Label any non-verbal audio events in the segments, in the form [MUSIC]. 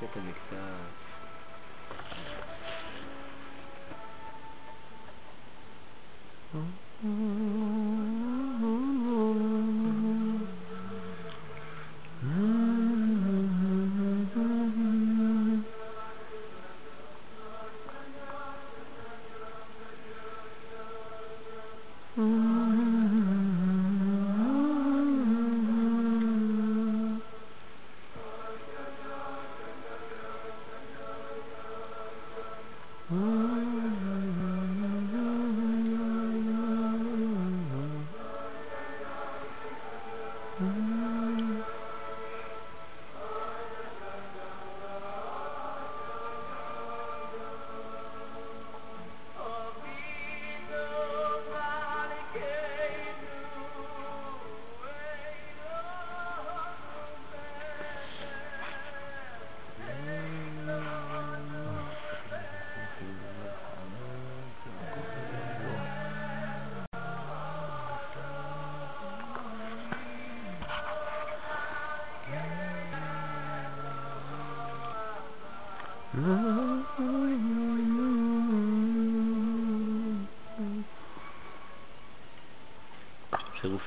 que conectar. Oh.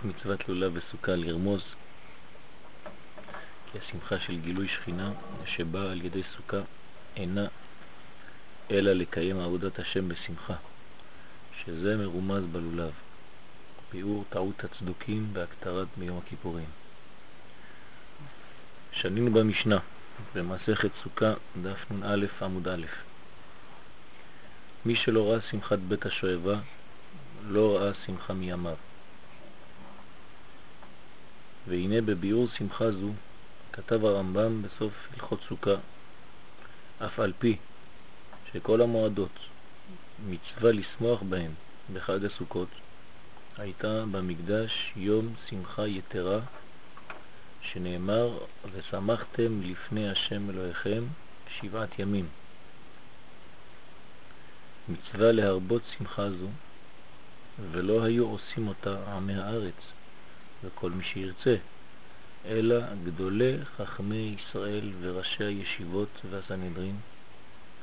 צירוף מצוות לולב וסוכה לרמוז כי השמחה של גילוי שכינה שבאה על ידי סוכה אינה אלא לקיים עבודת השם בשמחה, שזה מרומז בלולב. ביאור טעות הצדוקים בהקטרת מיום הכיפורים. שנינו במשנה, במסכת סוכה, דף נ"א עמוד א'. מי שלא ראה שמחת בית השואבה, לא ראה שמחה מימיו. והנה בביאור שמחה זו כתב הרמב"ם בסוף הלכות סוכה, אף על פי שכל המועדות מצווה לשמוח בהם בחג הסוכות, הייתה במקדש יום שמחה יתרה, שנאמר, ושמחתם לפני השם אלוהיכם שבעת ימים. מצווה להרבות שמחה זו, ולא היו עושים אותה עמי הארץ, וכל מי שירצה, אלא גדולי חכמי ישראל וראשי הישיבות והסנהדרין,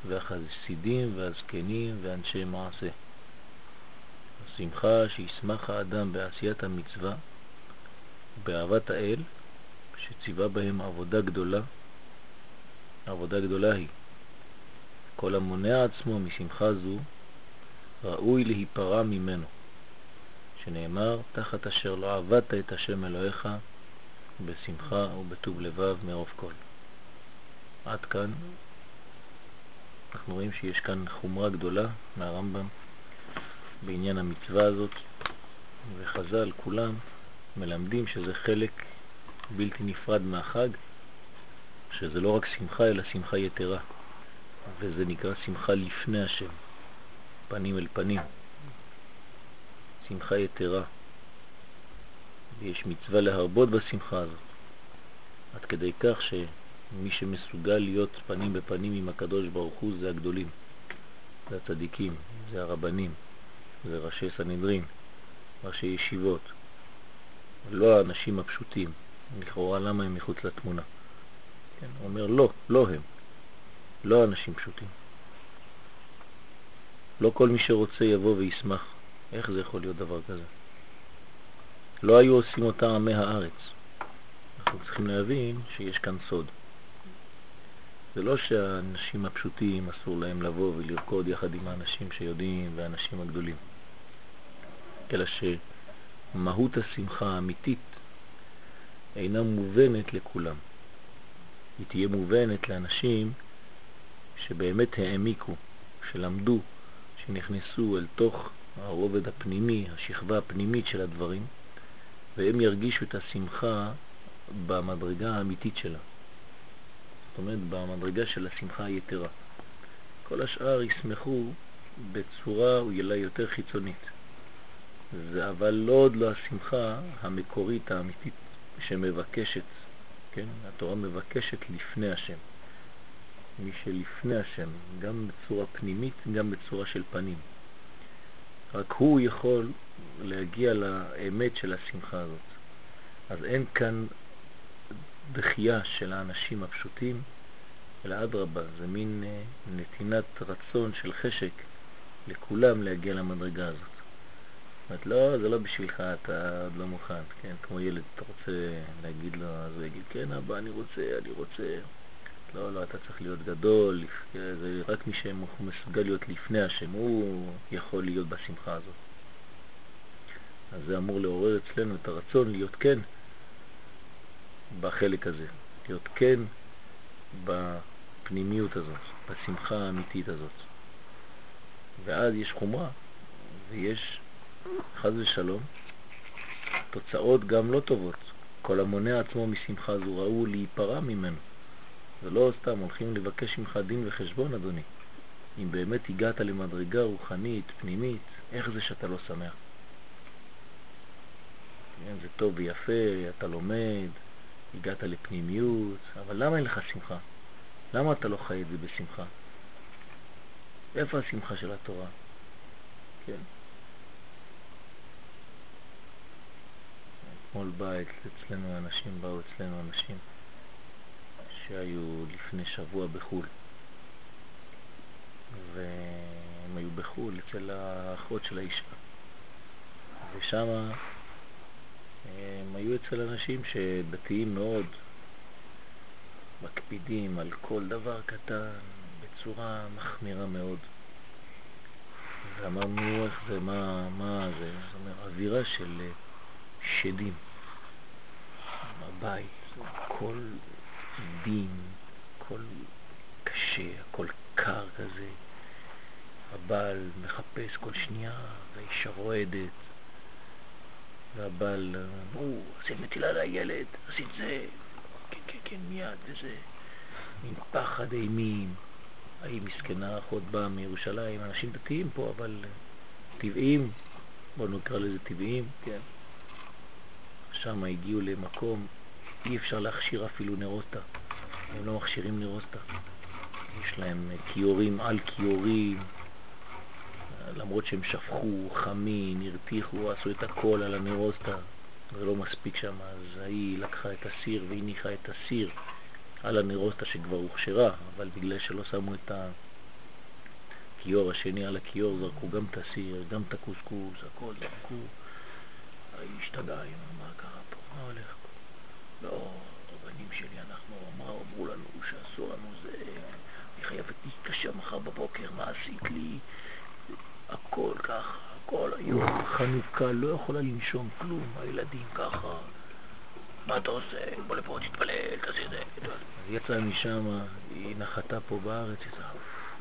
והחסידים והזקנים ואנשי מעשה. השמחה שישמח האדם בעשיית המצווה, באהבת האל, שציווה בהם עבודה גדולה, עבודה גדולה היא. כל המונע עצמו משמחה זו, ראוי להיפרע ממנו, שנאמר, תחת אשר לא עבדת את השם אלוהיך, בשמחה ובטוב לבב מרוב כל. עד כאן אנחנו רואים שיש כאן חומרה גדולה מהרמב"ם בעניין המצווה הזאת, וחז"ל כולם מלמדים שזה חלק בלתי נפרד מהחג, שזה לא רק שמחה אלא שמחה יתרה, וזה נקרא שמחה לפני השם, פנים אל פנים, שמחה יתרה. ויש מצווה להרבות בשמחה הזאת, עד כדי כך שמי שמסוגל להיות פנים בפנים עם הקדוש ברוך הוא זה הגדולים, זה הצדיקים, זה הרבנים, זה ראשי סנהדרין, ראשי ישיבות, לא האנשים הפשוטים, לכאורה למה הם מחוץ לתמונה. כן, הוא אומר לא, לא הם, לא אנשים פשוטים. לא כל מי שרוצה יבוא וישמח. איך זה יכול להיות דבר כזה? לא היו עושים אותה עמי הארץ. אנחנו צריכים להבין שיש כאן סוד. זה לא שהאנשים הפשוטים אסור להם לבוא ולרקוד יחד עם האנשים שיודעים והאנשים הגדולים, אלא שמהות השמחה האמיתית אינה מובנת לכולם. היא תהיה מובנת לאנשים שבאמת העמיקו, שלמדו, שנכנסו אל תוך הרובד הפנימי, השכבה הפנימית של הדברים, והם ירגישו את השמחה במדרגה האמיתית שלה. זאת אומרת, במדרגה של השמחה היתרה. כל השאר ישמחו בצורה אולי יותר חיצונית. זה אבל לא עוד לא השמחה המקורית האמיתית שמבקשת, כן? התורה מבקשת לפני השם. מי שלפני השם, גם בצורה פנימית, גם בצורה של פנים. רק הוא יכול להגיע לאמת של השמחה הזאת. אז אין כאן דחייה של האנשים הפשוטים אלא אדרבה, זה מין אה, נתינת רצון של חשק לכולם להגיע למדרגה הזאת. זאת אומרת, לא, זה לא בשבילך, אתה עוד לא מוכן, כן? כמו ילד, אתה רוצה להגיד לו, אז הוא יגיד, כן, אבא, אני רוצה, אני רוצה. לא, לא, אתה צריך להיות גדול, זה רק מי שמסוגל להיות לפני השם, הוא יכול להיות בשמחה הזאת. אז זה אמור לעורר אצלנו את הרצון להיות כן בחלק הזה, להיות כן בפנימיות הזאת, בשמחה האמיתית הזאת. ואז יש חומרה, ויש, חז ושלום, תוצאות גם לא טובות. כל המונע עצמו משמחה זו ראו להיפרע ממנו. ולא סתם הולכים לבקש ממך דין וחשבון, אדוני. אם באמת הגעת למדרגה רוחנית, פנימית, איך זה שאתה לא שמח? כן, זה טוב ויפה, אתה לומד, הגעת לפנימיות, אבל למה אין לך שמחה? למה אתה לא חי את זה בשמחה? איפה השמחה של התורה? כן. אתמול בא אצלנו אנשים, באו אצלנו אנשים שהיו לפני שבוע בחו"ל. והם היו בחו"ל אצל האחות של האישה. ושם הם היו אצל אנשים שדתיים מאוד מקפידים על כל דבר קטן בצורה מחמירה מאוד. ואמרנו איך זה, מה, מה זה, זאת אומרת, אווירה של שדים. בבית, כל דין, הכל קשה, הכל קר כזה. הבעל מחפש כל שנייה, והאישה רועדת, והבעל, אמרו, עשית מטילה לילד, עשית זה, כן, כן, כן, מיד, וזה, עם פחד אימים. ההיא מסכנה, אחות באה מירושלים, אנשים דתיים פה, אבל טבעיים, בואו נקרא לזה טבעיים, כן. שם הגיעו למקום אי אפשר להכשיר אפילו נרוטה. הם לא מכשירים נרוטה. יש להם כיורים על כיורים, למרות שהם שפכו, חמין, הרתיחו, עשו את הכל על הנרוסטה. זה לא מספיק שם, אז היא לקחה את הסיר והניחה את הסיר על הנרוסטה שכבר הוכשרה, אבל בגלל שלא שמו את הכיור השני על הכיור, זרקו גם את הסיר, גם את הקוסקוס, הכל זרקו. היא השתגעה, מה קרה פה, מה הולך? לא, רבנים שלי, אנחנו, מה אמרו לנו שאסור לנו זה, אני חייבת להתקשר מחר בבוקר, מה עשית לי? הכל ככה, הכל היום, חנוכה, לא יכולה לנשום כלום, הילדים ככה. מה אתה עושה? בוא לפה, תתפלל, תעשה זה. אז יצאה משם, היא נחתה פה בארץ, היא וואי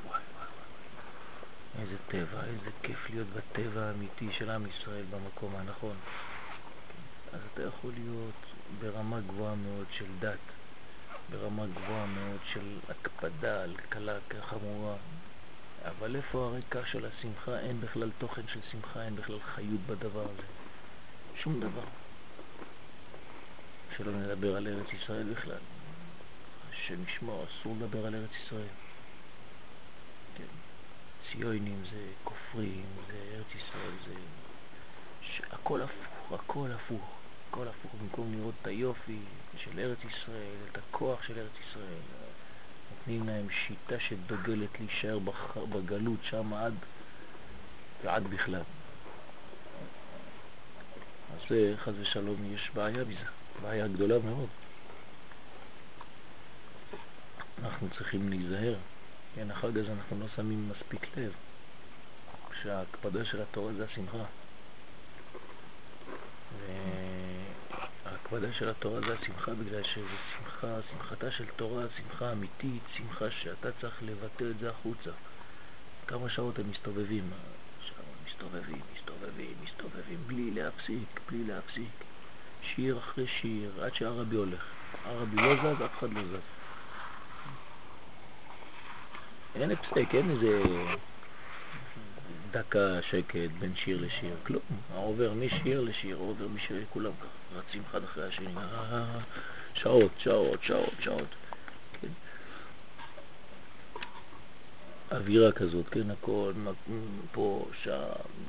וואי וואי. איזה טבע, איזה כיף להיות בטבע האמיתי של עם ישראל במקום הנכון. אז אתה יכול להיות ברמה גבוהה מאוד של דת, ברמה גבוהה מאוד של הקפדה על קלה כחמורה. אבל איפה הרקע של השמחה? אין בכלל תוכן של שמחה, אין בכלל חיות בדבר הזה. שום דבר. שלא נדבר על ארץ ישראל בכלל. שנשמור, אסור לדבר על ארץ ישראל. כן. ציונים זה כופרים, זה ארץ ישראל, זה... הכל הפוך, הכל הפוך. הכל הפוך, במקום לראות את היופי של ארץ ישראל, את הכוח של ארץ ישראל, נותנים להם שיטה שדוגלת להישאר בגלות שם עד ועד בכלל. אז זה, חס ושלום, יש בעיה בזה, בעיה גדולה מאוד. אנחנו צריכים להיזהר, כן, החג הזה אנחנו לא שמים מספיק לב, שההקפדה של התורה זה השמחה. ההכבדה של התורה זה השמחה בגלל שזה שמחה, שמחתה של תורה, שמחה אמיתית, שמחה שאתה צריך לבטא את זה החוצה. כמה שעות הם מסתובבים, מסתובבים, מסתובבים, מסתובבים, בלי להפסיק, בלי להפסיק. שיר אחרי שיר, עד שהרבי הולך. הרבי לא זז, אף אחד לא זז. אין הפסק, אין איזה דקה שקט בין שיר לשיר, כלום. עובר משיר לשיר, עובר משיר, כולם רצים אחד אחרי השני, אה, שעות, שעות, שעות, שעות. כן. אווירה כזאת, כן, הכל פה, שם,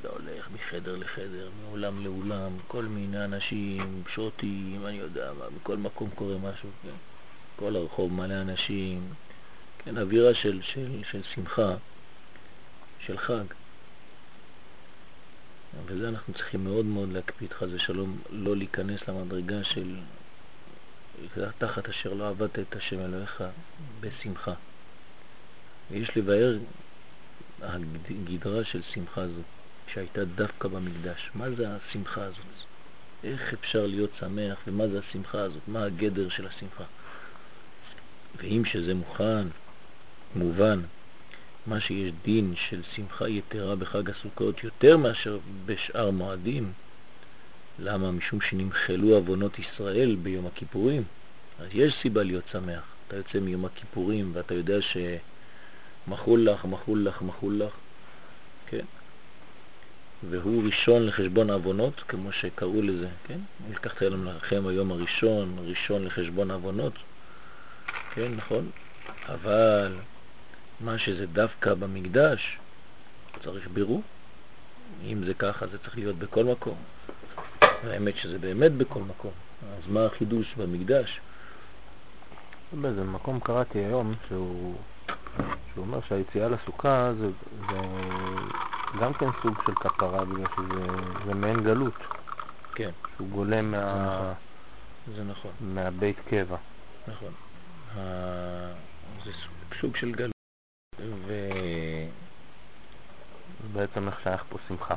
זה הולך מחדר לחדר, מעולם לאולם, כל מיני אנשים, שוטים, אני יודע מה, מכל מקום קורה משהו, כן. כל הרחוב מלא אנשים, כן, אווירה של, של, של שמחה, של חג. וזה אנחנו צריכים מאוד מאוד להקפיד, חס ושלום, לא להיכנס למדרגה של תחת אשר לא עבדת את השם אלוהיך בשמחה. ויש לבאר הגדרה של שמחה זו, שהייתה דווקא במקדש. מה זה השמחה הזאת? איך אפשר להיות שמח, ומה זה השמחה הזאת? מה הגדר של השמחה? ואם שזה מוכן, מובן, מה שיש דין של שמחה יתרה בחג הסוכות יותר מאשר בשאר מועדים, למה? משום שנמחלו אבונות ישראל ביום הכיפורים. אז יש סיבה להיות שמח. אתה יוצא מיום הכיפורים ואתה יודע שמחול לך, מחול לך, מחול לך, כן? והוא ראשון לחשבון אבונות, כמו שקראו לזה, כן? לקחתי לכם היום הראשון, ראשון לחשבון אבונות, כן, נכון? אבל מה שזה דווקא במקדש, צריך בירור. אם זה ככה, זה צריך להיות בכל מקום. האמת שזה באמת בכל מקום. אז מה החידוש במקדש? באיזה מקום קראתי היום שהוא, שהוא אומר שהיציאה לסוכה זה, זה גם כן סוג של כפרה בגלל שזה מעין גלות. כן. שהוא גולה מה... זה נכון. מהבית קבע. נכון. זה סוג של גלות. ובעצם שייך פה שמחה.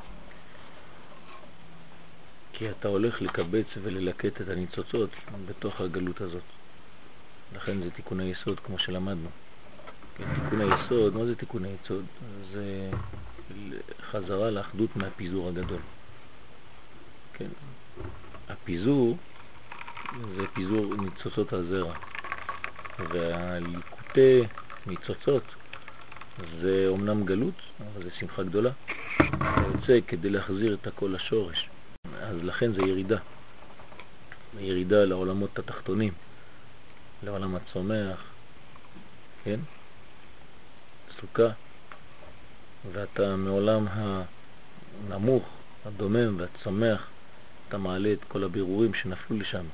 כי אתה הולך לקבץ וללקט את הניצוצות בתוך הגלות הזאת. לכן זה תיקון היסוד כמו שלמדנו. כן, תיקון היסוד, מה זה תיקון היסוד? זה חזרה לאחדות מהפיזור הגדול. כן. הפיזור זה פיזור ניצוצות הזרע, והליקוטי ניצוצות זה אומנם גלות, אבל זה שמחה גדולה. אתה יוצא כדי להחזיר את הכל לשורש, אז לכן זה ירידה. ירידה לעולמות התחתונים, לעולם הצומח, כן? סוכה, ואתה מעולם הנמוך, הדומם והצומח, אתה מעלה את כל הבירורים שנפלו לשם.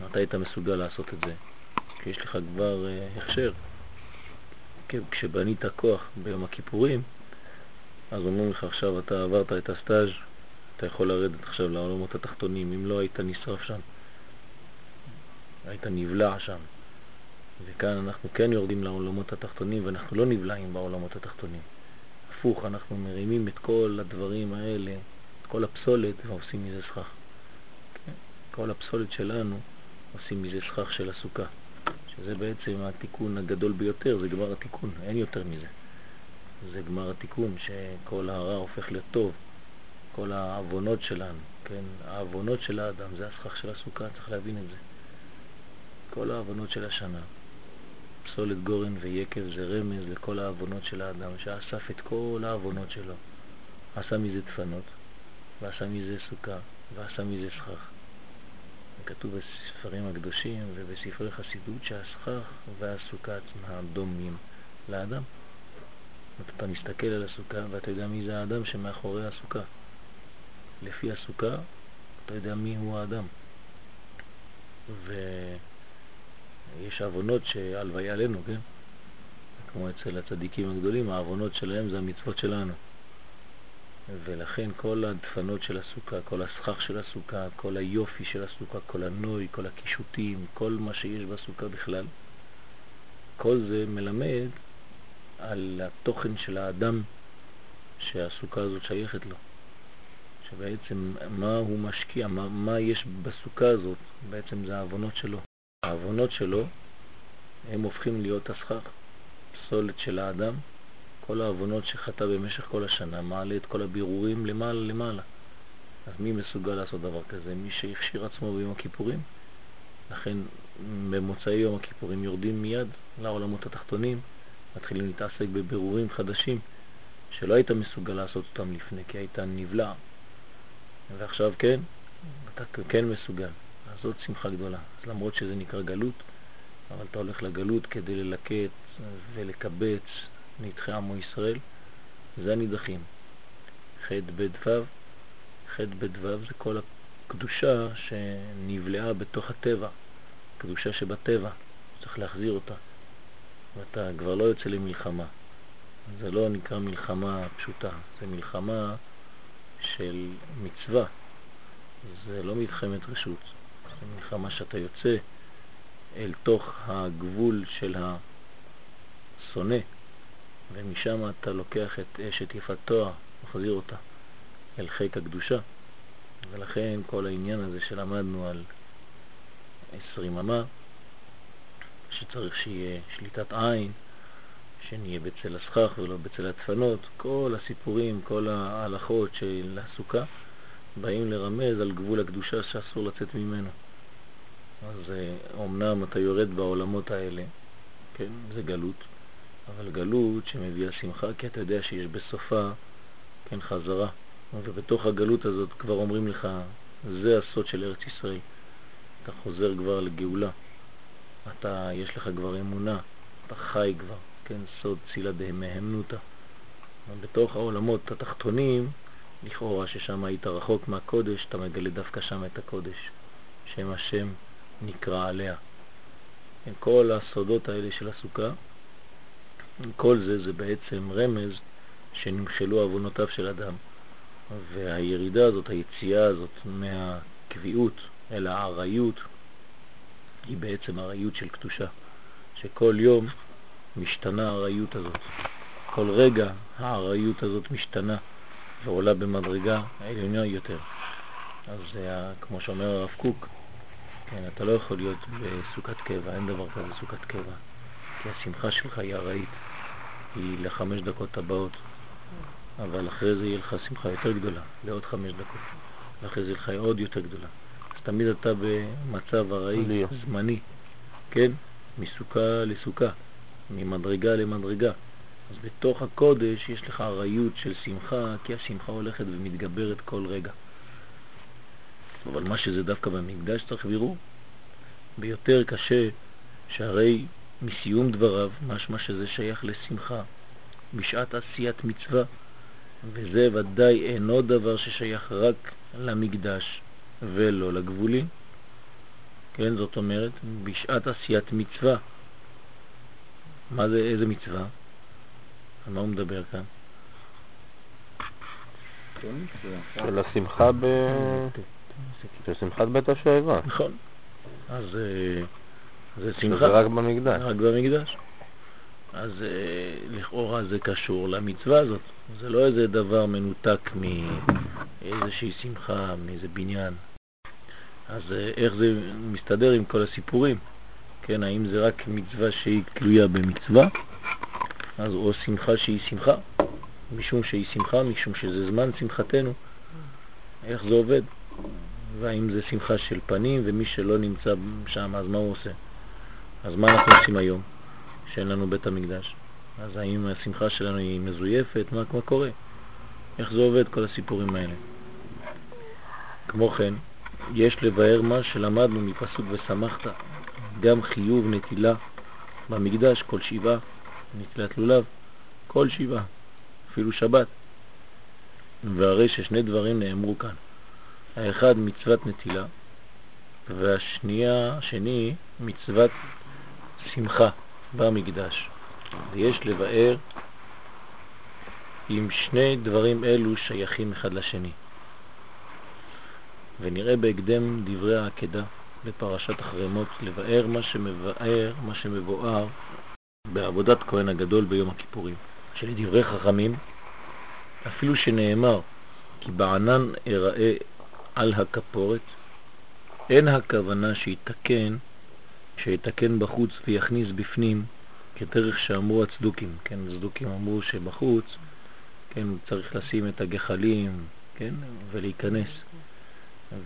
מתי היית מסוגל לעשות את זה? כי יש לך כבר uh, הכשר. כשבנית כוח ביום הכיפורים, אז אומרים לך עכשיו אתה עברת את הסטאז', אתה יכול לרדת עכשיו לעולמות התחתונים, אם לא היית נשרף שם, היית נבלע שם. וכאן אנחנו כן יורדים לעולמות התחתונים ואנחנו לא נבלעים בעולמות התחתונים. הפוך, אנחנו מרימים את כל הדברים האלה, את כל הפסולת ועושים מזה סכך. כן? כל הפסולת שלנו עושים מזה סכך של הסוכה. שזה בעצם התיקון הגדול ביותר, זה גמר התיקון, אין יותר מזה. זה גמר התיקון, שכל הרע הופך לטוב, כל העוונות שלנו, כן, העוונות של האדם, זה הסכך של הסוכה, צריך להבין את זה. כל העוונות של השנה. פסולת גורן ויקב זה רמז לכל העוונות של האדם, שאסף את כל העוונות שלו. עשה מזה דפנות, ועשה מזה סוכה, ועשה מזה סכך. כתוב בספרים הקדושים ובספרי חסידות שהסכך והסוכה עצמה דומים לאדם. אתה מסתכל על הסוכה ואתה יודע מי זה האדם שמאחורי הסוכה. לפי הסוכה אתה יודע מי הוא האדם. ויש עוונות שהלוויה עלינו, כן? כמו אצל הצדיקים הגדולים, העוונות שלהם זה המצוות שלנו. ולכן כל הדפנות של הסוכה, כל הסכך של הסוכה, כל היופי של הסוכה, כל הנוי, כל הקישוטים, כל מה שיש בסוכה בכלל, כל זה מלמד על התוכן של האדם שהסוכה הזאת שייכת לו. שבעצם מה הוא משקיע, מה, מה יש בסוכה הזאת, בעצם זה העוונות שלו. העוונות שלו הם הופכים להיות הסכך, פסולת של האדם, כל העוונות שחטא במשך כל השנה, מעלה את כל הבירורים למעלה למעלה. אז מי מסוגל לעשות דבר כזה? מי שהכשיר עצמו ביום הכיפורים. לכן במוצאי יום הכיפורים יורדים מיד לעולמות התחתונים, מתחילים להתעסק בבירורים חדשים שלא היית מסוגל לעשות אותם לפני, כי היית נבלע. ועכשיו כן, אתה כן מסוגל. אז זאת שמחה גדולה. אז למרות שזה נקרא גלות, אבל אתה הולך לגלות כדי ללקט ולקבץ נדחי עמו ישראל, זה הנידחים. ח' ב' ו', ח' ב' זה כל הקדושה שנבלעה בתוך הטבע, קדושה שבטבע, צריך להחזיר אותה. ואתה כבר לא יוצא למלחמה. זה לא נקרא מלחמה פשוטה, זה מלחמה של מצווה. זה לא מלחמת רשות, זה מלחמה שאתה יוצא אל תוך הגבול של השונא, ומשם אתה לוקח את אשת יפת תואר, מחזיר אותה אל חיק הקדושה. ולכן כל העניין הזה שלמדנו על עשרים אמה, שצריך שיהיה שליטת עין, שנהיה בצל הסכך ולא בצל הדפנות, כל הסיפורים, כל ההלכות של הסוכה, באים לרמז על גבול הקדושה שאסור לצאת ממנו. אז אומנם אתה יורד בעולמות האלה, כן, זה גלות, אבל גלות שמביאה שמחה, כי אתה יודע שיש בסופה, כן, חזרה. ובתוך הגלות הזאת כבר אומרים לך, זה הסוד של ארץ ישראל. אתה חוזר כבר לגאולה, אתה, יש לך כבר אמונה, אתה חי כבר, כן, סוד צילה דהמהמנותא. בתוך העולמות התחתונים, לכאורה ששם היית רחוק מהקודש, אתה מגלה דווקא שם את הקודש, שם השם נקרא עליה. כן, כל הסודות האלה של הסוכה, כל זה זה בעצם רמז שנמחלו עוונותיו של אדם. והירידה הזאת, היציאה הזאת מהקביעות אל הארעיות, היא בעצם ארעיות של קדושה, שכל יום משתנה הארעיות הזאת. כל רגע הארעיות הזאת משתנה ועולה במדרגה העליונה יותר. אז זה כמו שאומר הרב קוק, כן, אתה לא יכול להיות בסוכת קבע, אין דבר כזה סוכת קבע, כי השמחה שלך היא ארעית, היא לחמש דקות הבאות, אבל אחרי זה יהיה לך שמחה יותר גדולה, לעוד חמש דקות, ואחרי זה יהיה לך עוד יותר גדולה. אז תמיד אתה במצב ארעי, זמני, כן? מסוכה לסוכה, ממדרגה למדרגה. אז בתוך הקודש יש לך ארעיות של שמחה, כי השמחה הולכת ומתגברת כל רגע. אבל מה שזה דווקא במקדש צריך בירור. ביותר קשה, שהרי מסיום דבריו, משמע שזה שייך לשמחה, בשעת עשיית מצווה, וזה ודאי אינו דבר ששייך רק למקדש ולא לגבולים. כן, זאת אומרת, בשעת עשיית מצווה. מה זה, איזה מצווה? על מה הוא מדבר כאן? של השמחה ב... של שמחת בית השואבה. נכון. אז אה, זה שמחה. זה רק במקדש. רק במקדש. אז אה, לכאורה זה קשור למצווה הזאת. זה לא איזה דבר מנותק מאיזושהי שמחה, מאיזה בניין. אז אה, איך זה מסתדר עם כל הסיפורים? כן, האם זה רק מצווה שהיא תלויה במצווה, אז או שמחה שהיא שמחה, משום שהיא שמחה, משום שזה זמן שמחתנו. איך זה עובד? והאם זה שמחה של פנים, ומי שלא נמצא שם, אז מה הוא עושה? אז מה אנחנו עושים היום? שאין לנו בית המקדש. אז האם השמחה שלנו היא מזויפת? מה, מה קורה? איך זה עובד, כל הסיפורים האלה? כמו כן, יש לבאר מה שלמדנו מפסוק ושמחת, גם חיוב נטילה במקדש כל שבעה, נטילת לולב, כל שבעה, אפילו שבת. והרי ששני דברים נאמרו כאן. האחד מצוות נטילה, והשנייה, השני, מצוות שמחה. במקדש. ויש לבאר אם שני דברים אלו שייכים אחד לשני. ונראה בהקדם דברי העקדה בפרשת החרמות לבאר מה שמבאר, מה שמבואר בעבודת כהן הגדול ביום הכיפורים. שלדברי חכמים, אפילו שנאמר כי בענן אראה על הכפורת, אין הכוונה שיתקן שיתקן בחוץ ויכניס בפנים, כדרך שאמרו הצדוקים, כן, הצדוקים אמרו שבחוץ, כן, צריך לשים את הגחלים, כן, ולהיכנס.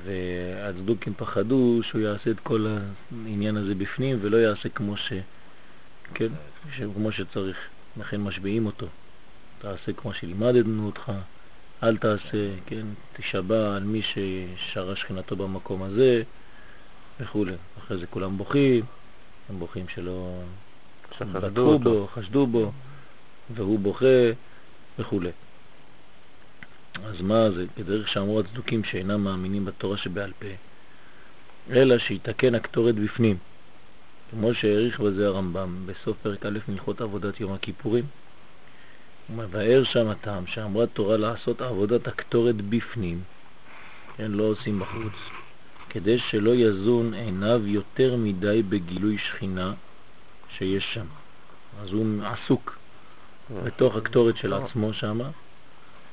והצדוקים פחדו שהוא יעשה את כל העניין הזה בפנים ולא יעשה כמו ש... כן, כמו שצריך, לכן משביעים אותו. תעשה כמו שלימדנו אותך, אל תעשה, כן, תשבע על מי ששרה שכינתו במקום הזה, וכו'. אחרי זה כולם בוכים, הם בוכים שלא בטחו בו, חשדו בו, והוא בוכה וכו'. אז מה זה? כדרך שאמרו הצדוקים שאינם מאמינים בתורה שבעל פה, אלא שיתקן הקטורת בפנים, כמו שהעריך בזה הרמב"ם בסוף פרק א' מלכות עבודת יום הכיפורים. הוא מבאר שם הטעם שאמרה תורה לעשות עבודת הקטורת בפנים, כן, לא עושים בחוץ, כדי שלא יזון עיניו יותר מדי בגילוי שכינה שיש שם. אז הוא עסוק בתוך הקטורת של עצמו שם,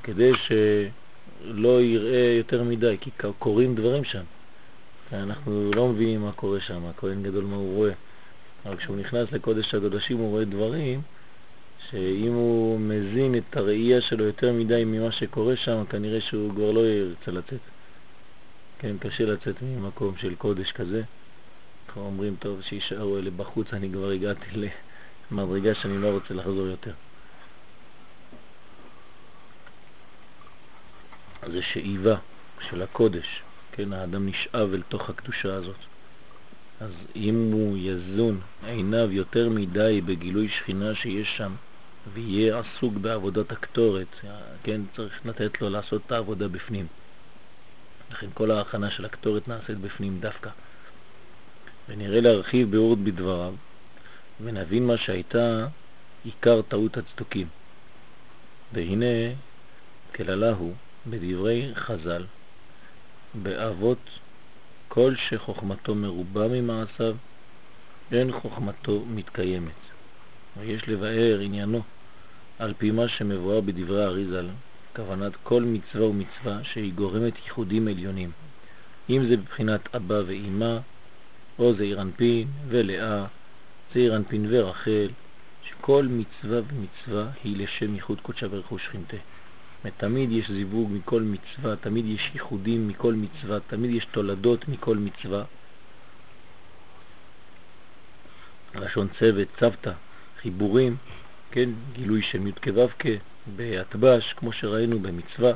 כדי שלא יראה יותר מדי, כי קורים דברים שם. אנחנו לא מבינים מה קורה שם, הכהן גדול מה הוא רואה. אבל כשהוא נכנס לקודש הקודשים הוא רואה דברים שאם הוא מזין את הראייה שלו יותר מדי ממה שקורה שם, כנראה שהוא כבר לא ירצה לצאת. כן, קשה לצאת ממקום של קודש כזה. אנחנו אומרים, טוב, שישארו אלה בחוץ, אני כבר הגעתי למדרגה שאני לא רוצה לחזור יותר. זה שאיבה של הקודש, כן, האדם נשאב אל תוך הקדושה הזאת. אז אם הוא יזון עיניו יותר מדי בגילוי שכינה שיש שם, ויהיה עסוק בעבודת הקטורת, כן, צריך לתת לו לעשות את העבודה בפנים. לכן כל ההכנה של הקטורת נעשית בפנים דווקא. ונראה להרחיב ביאור בדבריו, ונבין מה שהייתה עיקר טעות הצדוקים. והנה כללה הוא בדברי חז"ל, באבות כל שחוכמתו מרובה ממעשיו, אין חוכמתו מתקיימת. ויש לבאר עניינו על פי מה שמבואר בדברי האריזל, כוונת כל מצווה ומצווה שהיא גורמת ייחודים עליונים, אם זה בבחינת אבא ואימא, או זעיר אנפין ולאה, זעיר אנפין ורחל, שכל מצווה ומצווה היא לשם ייחוד קודשה ברכוש שכינתה. תמיד יש זיווג מכל מצווה, תמיד יש ייחודים מכל מצווה, תמיד יש תולדות מכל מצווה. לשון צוות, צוותא, חיבורים, כן, גילוי של י' כו' בהטבש, כמו שראינו במצווה,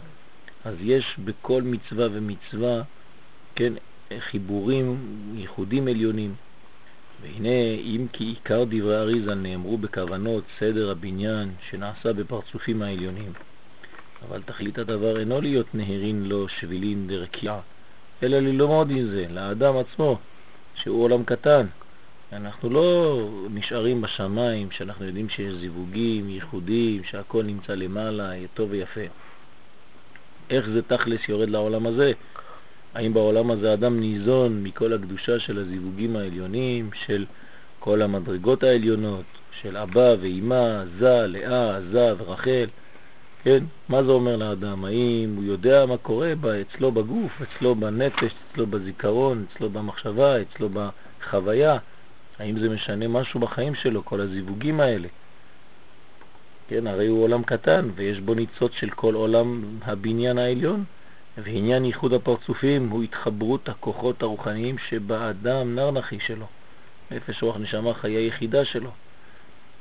אז יש בכל מצווה ומצווה, כן, חיבורים, ייחודים עליונים. והנה, אם כי עיקר דברי אריזה נאמרו בכוונות סדר הבניין שנעשה בפרצופים העליונים, אבל תכלית הדבר אינו להיות נהרין לו שבילין דרקיעה, אלא ללמוד עם זה, לאדם עצמו, שהוא עולם קטן. אנחנו לא נשארים בשמיים, שאנחנו יודעים שיש זיווגים, ייחודים, שהכל נמצא למעלה, טוב ויפה. איך זה תכלס יורד לעולם הזה? האם בעולם הזה אדם ניזון מכל הקדושה של הזיווגים העליונים, של כל המדרגות העליונות, של אבא ואימא, זה, לאה, זה ורחל? כן? מה זה אומר לאדם? האם הוא יודע מה קורה בה, אצלו בגוף, אצלו בנפש, אצלו בזיכרון, אצלו במחשבה, אצלו בחוויה? האם זה משנה משהו בחיים שלו, כל הזיווגים האלה? כן, הרי הוא עולם קטן ויש בו ניצוץ של כל עולם הבניין העליון, ועניין ייחוד הפרצופים הוא התחברות הכוחות הרוחניים שבאדם נרנחי שלו, נפש רוח נשמה חיי יחידה שלו.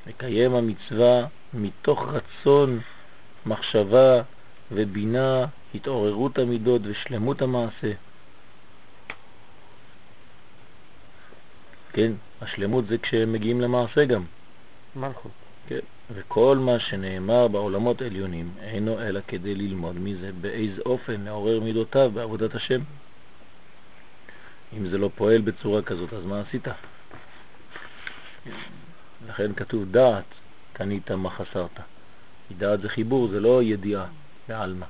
מקיים המצווה מתוך רצון מחשבה ובינה, התעוררות המידות ושלמות המעשה. כן, השלמות זה כשהם מגיעים למעשה גם. מלכות. כן, וכל מה שנאמר בעולמות עליונים אינו אלא כדי ללמוד מזה באיזה אופן לעורר מידותיו בעבודת השם. אם זה לא פועל בצורה כזאת, אז מה עשית? לכן כתוב דעת, קנית מה חסרת. דעת זה חיבור, זה לא ידיעה בעלמא.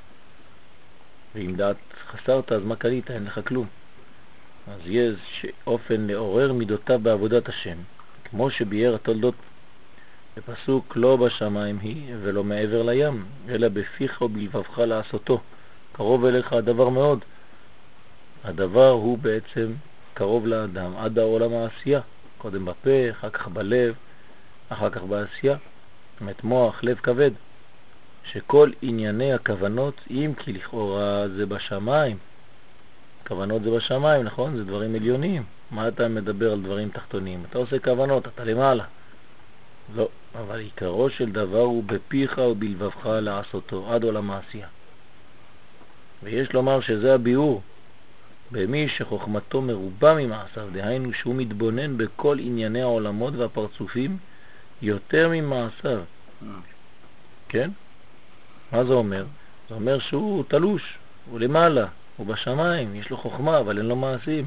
ואם דעת חסרת, אז מה קנית? אין לך כלום. אז יש אופן לעורר מידותיו בעבודת השם, כמו שביאר התולדות בפסוק לא בשמיים היא ולא מעבר לים, אלא בפיך ובלבבך לעשותו. קרוב אליך הדבר מאוד. הדבר הוא בעצם קרוב לאדם עד העולם העשייה, קודם בפה, אחר כך בלב, אחר כך בעשייה. זאת אומרת מוח, לב כבד. שכל ענייני הכוונות, אם כי לכאורה זה בשמיים, כוונות זה בשמיים, נכון? זה דברים עליוניים. מה אתה מדבר על דברים תחתונים? אתה עושה כוונות, אתה למעלה. לא, אבל עיקרו של דבר הוא בפיך ובלבבך לעשותו, עד עולם העשייה. ויש לומר שזה הביאור במי שחוכמתו מרובה ממעשיו, דהיינו שהוא מתבונן בכל ענייני העולמות והפרצופים יותר ממעשיו. כן? מה זה אומר? זה אומר שהוא תלוש, הוא למעלה, הוא בשמיים, יש לו חוכמה, אבל אין לו מעשים.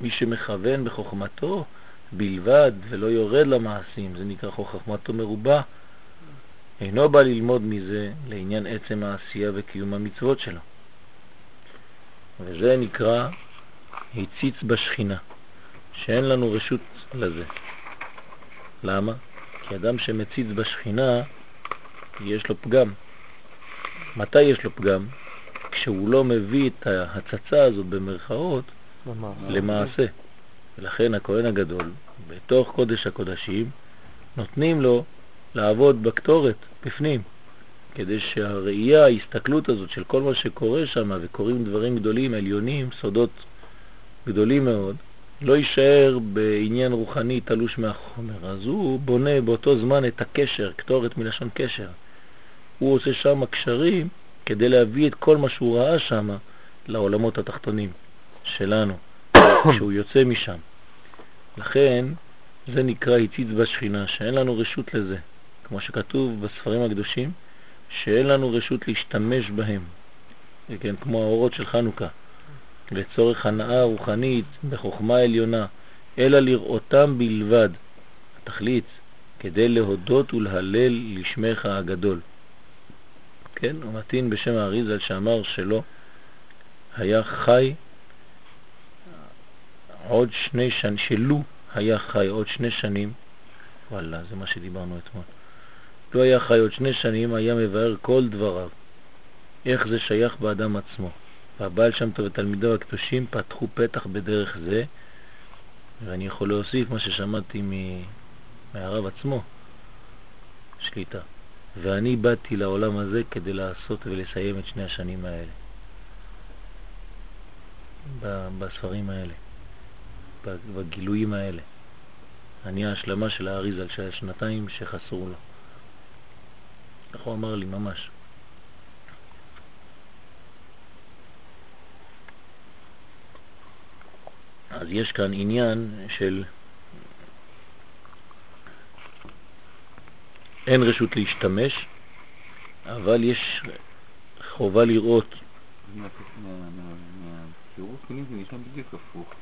מי שמכוון בחוכמתו, בלבד ולא יורד למעשים, זה נקרא חוכמתו מרובה, אינו בא ללמוד מזה לעניין עצם העשייה וקיום המצוות שלו. וזה נקרא הציץ בשכינה, שאין לנו רשות לזה. למה? כי אדם שמציץ בשכינה, יש לו פגם. מתי יש לו פגם? כשהוא לא מביא את ההצצה הזאת במרכאות למעשה. ולכן הכהן הגדול, בתוך קודש הקודשים, נותנים לו לעבוד בקטורת, בפנים, כדי שהראייה, ההסתכלות הזאת של כל מה שקורה שם, וקורים דברים גדולים, עליונים, סודות גדולים מאוד, לא יישאר בעניין רוחני תלוש מהחומר. אז הוא בונה באותו זמן את הקשר, קטורת מלשון קשר. הוא עושה שם קשרים כדי להביא את כל מה שהוא ראה שם לעולמות התחתונים שלנו, [COUGHS] כשהוא יוצא משם. לכן זה נקרא הציץ בשכינה, שאין לנו רשות לזה, כמו שכתוב בספרים הקדושים, שאין לנו רשות להשתמש בהם, כן, כמו האורות של חנוכה, לצורך הנאה רוחנית בחוכמה עליונה, אלא לראותם בלבד, התכלית, כדי להודות ולהלל לשמך הגדול. כן, הוא מתאים בשם האריזל שאמר שלא היה חי עוד שני שנים, שלו היה חי עוד שני שנים, וואלה, זה מה שדיברנו אתמול, לו היה חי עוד שני שנים, היה מבאר כל דבריו, איך זה שייך באדם עצמו. והבעל שם טוב ותלמידיו הקדושים פתחו פתח בדרך זה, ואני יכול להוסיף מה ששמעתי מהרב עצמו, שליטה. ואני באתי לעולם הזה כדי לעשות ולסיים את שני השנים האלה, בספרים האלה, בגילויים האלה. אני ההשלמה של האריזה של השנתיים שחסרו לו. איך הוא אמר לי ממש. אז יש כאן עניין של אין רשות להשתמש, אבל יש חובה לראות. מהצירוף מילים זה נשמע בדיוק הפוך.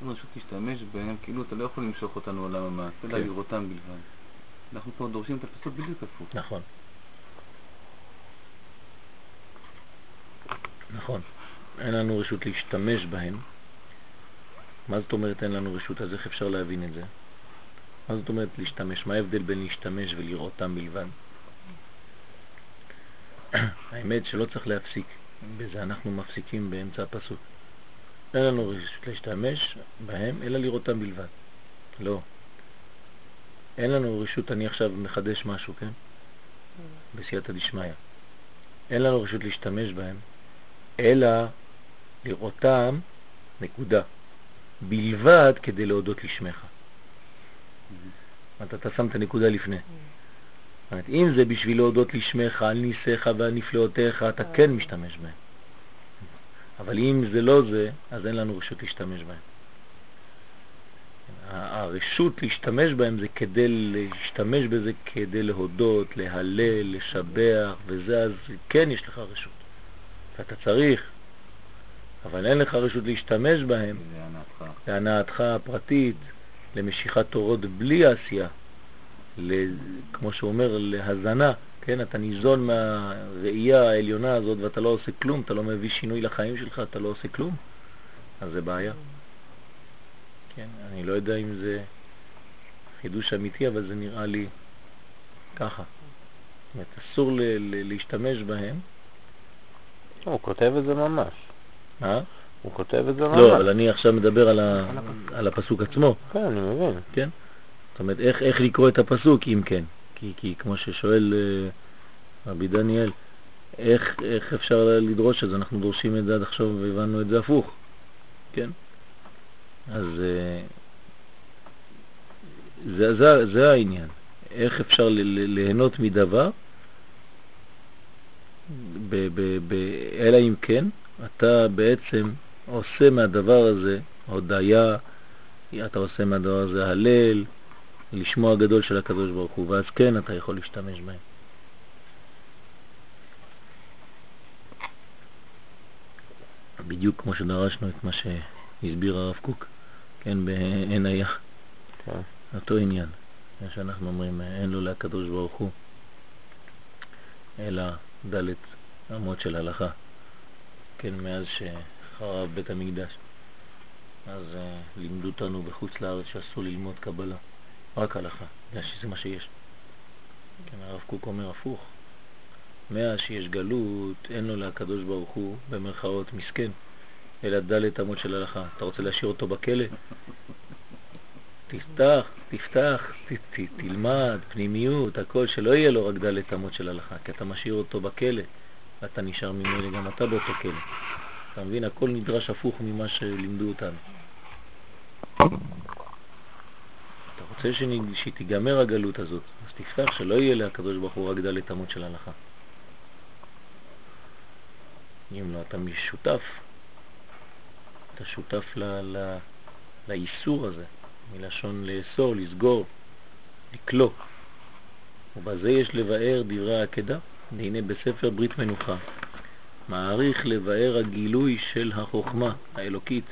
אין רשות להשתמש בהם, כאילו אתה לא יכול למשוך אותנו לעולם המעשה, אלא כן. לראותם בלבד. אנחנו פה דורשים את הפסוק בדיוק הפוך. נכון. נכון. אין לנו רשות להשתמש בהם. מה זאת אומרת אין לנו רשות? אז איך אפשר להבין את זה? מה זאת אומרת להשתמש? מה ההבדל בין להשתמש ולראותם בלבד? האמת שלא צריך להפסיק, בזה אנחנו מפסיקים באמצע הפסוק. אין לנו רשות להשתמש בהם, אלא לראותם בלבד. לא. אין לנו רשות, אני עכשיו מחדש משהו, כן? בסייעתא דשמיא. אין לנו רשות להשתמש בהם, אלא לראותם, נקודה, בלבד כדי להודות לשמך. אתה, אתה שם את הנקודה לפני. אומרת, אם זה בשביל להודות לשמך, על ניסיך ועל נפלאותיך, אתה כן משתמש בהם. אבל אם זה לא זה, אז אין לנו רשות להשתמש בהם. הרשות להשתמש בהם זה כדי להשתמש בזה כדי להודות, להלל, לשבח, וזה אז כן יש לך רשות. ואתה צריך, אבל אין לך רשות להשתמש בהם להנאתך הפרטית, למשיכת תורות בלי עשייה, כמו שהוא אומר, להזנה, כן? אתה ניזון מהראייה העליונה הזאת ואתה לא עושה כלום, אתה לא מביא שינוי לחיים שלך, אתה לא עושה כלום, אז זה בעיה. כן, אני לא יודע אם זה חידוש אמיתי, אבל זה נראה לי ככה. זאת אומרת, אסור להשתמש בהם. הוא כותב את זה ממש. מה? הוא כותב את זה לא, ממש. לא, אבל אני עכשיו מדבר על, ה... על הפסוק עצמו. כן, אני מבין. כן? זאת אומרת, איך, איך לקרוא את הפסוק אם כן? כי, כי כמו ששואל uh, רבי דניאל, איך, איך אפשר לדרוש את זה? אנחנו דורשים את זה עד עכשיו והבנו את זה הפוך, כן? אז uh, זה, זה, זה העניין. איך אפשר ליהנות מדבר, ב, ב, ב, אלא אם כן אתה בעצם עושה מהדבר הזה הודיה, אתה עושה מהדבר הזה הלל, לשמוע הגדול של הקדוש ברוך הוא, ואז כן אתה יכול להשתמש בהם. בדיוק כמו שדרשנו את מה שהסביר הרב קוק, כן, בעין היה, כן. אותו עניין. כמו שאנחנו אומרים, אין לו לקדוש ברוך הוא, אלא דלת אמות של הלכה. כן, מאז שחרב בית המקדש. אז uh, לימדו אותנו בחוץ לארץ שאסור ללמוד קבלה, רק הלכה, בגלל שזה מה שיש. כן, הרב קוק אומר הפוך. מאז שיש גלות, אין לו לקדוש ברוך הוא, במרכאות, מסכן, אלא דלת אמות של הלכה. אתה רוצה להשאיר אותו בכלא? תפתח, תפתח, ת, ת, תלמד, פנימיות, הכל, שלא יהיה לו רק דלת אמות של הלכה, כי אתה משאיר אותו בכלא, ואתה נשאר ממילא גם אתה באותו כלא. אתה מבין? הכל נדרש הפוך ממה שלימדו אותנו. אתה רוצה שתיגמר הגלות הזאת, אז תפתח שלא יהיה לקדוש ברוך הוא רק דלת אמות של הלכה. אם לא, אתה שותף, אתה שותף ל, ל, לאיסור הזה, מלשון לאסור, לסגור, לקלוא. ובזה יש לבאר דברי העקדה, והנה בספר ברית מנוחה, מעריך לבאר הגילוי של החוכמה האלוקית,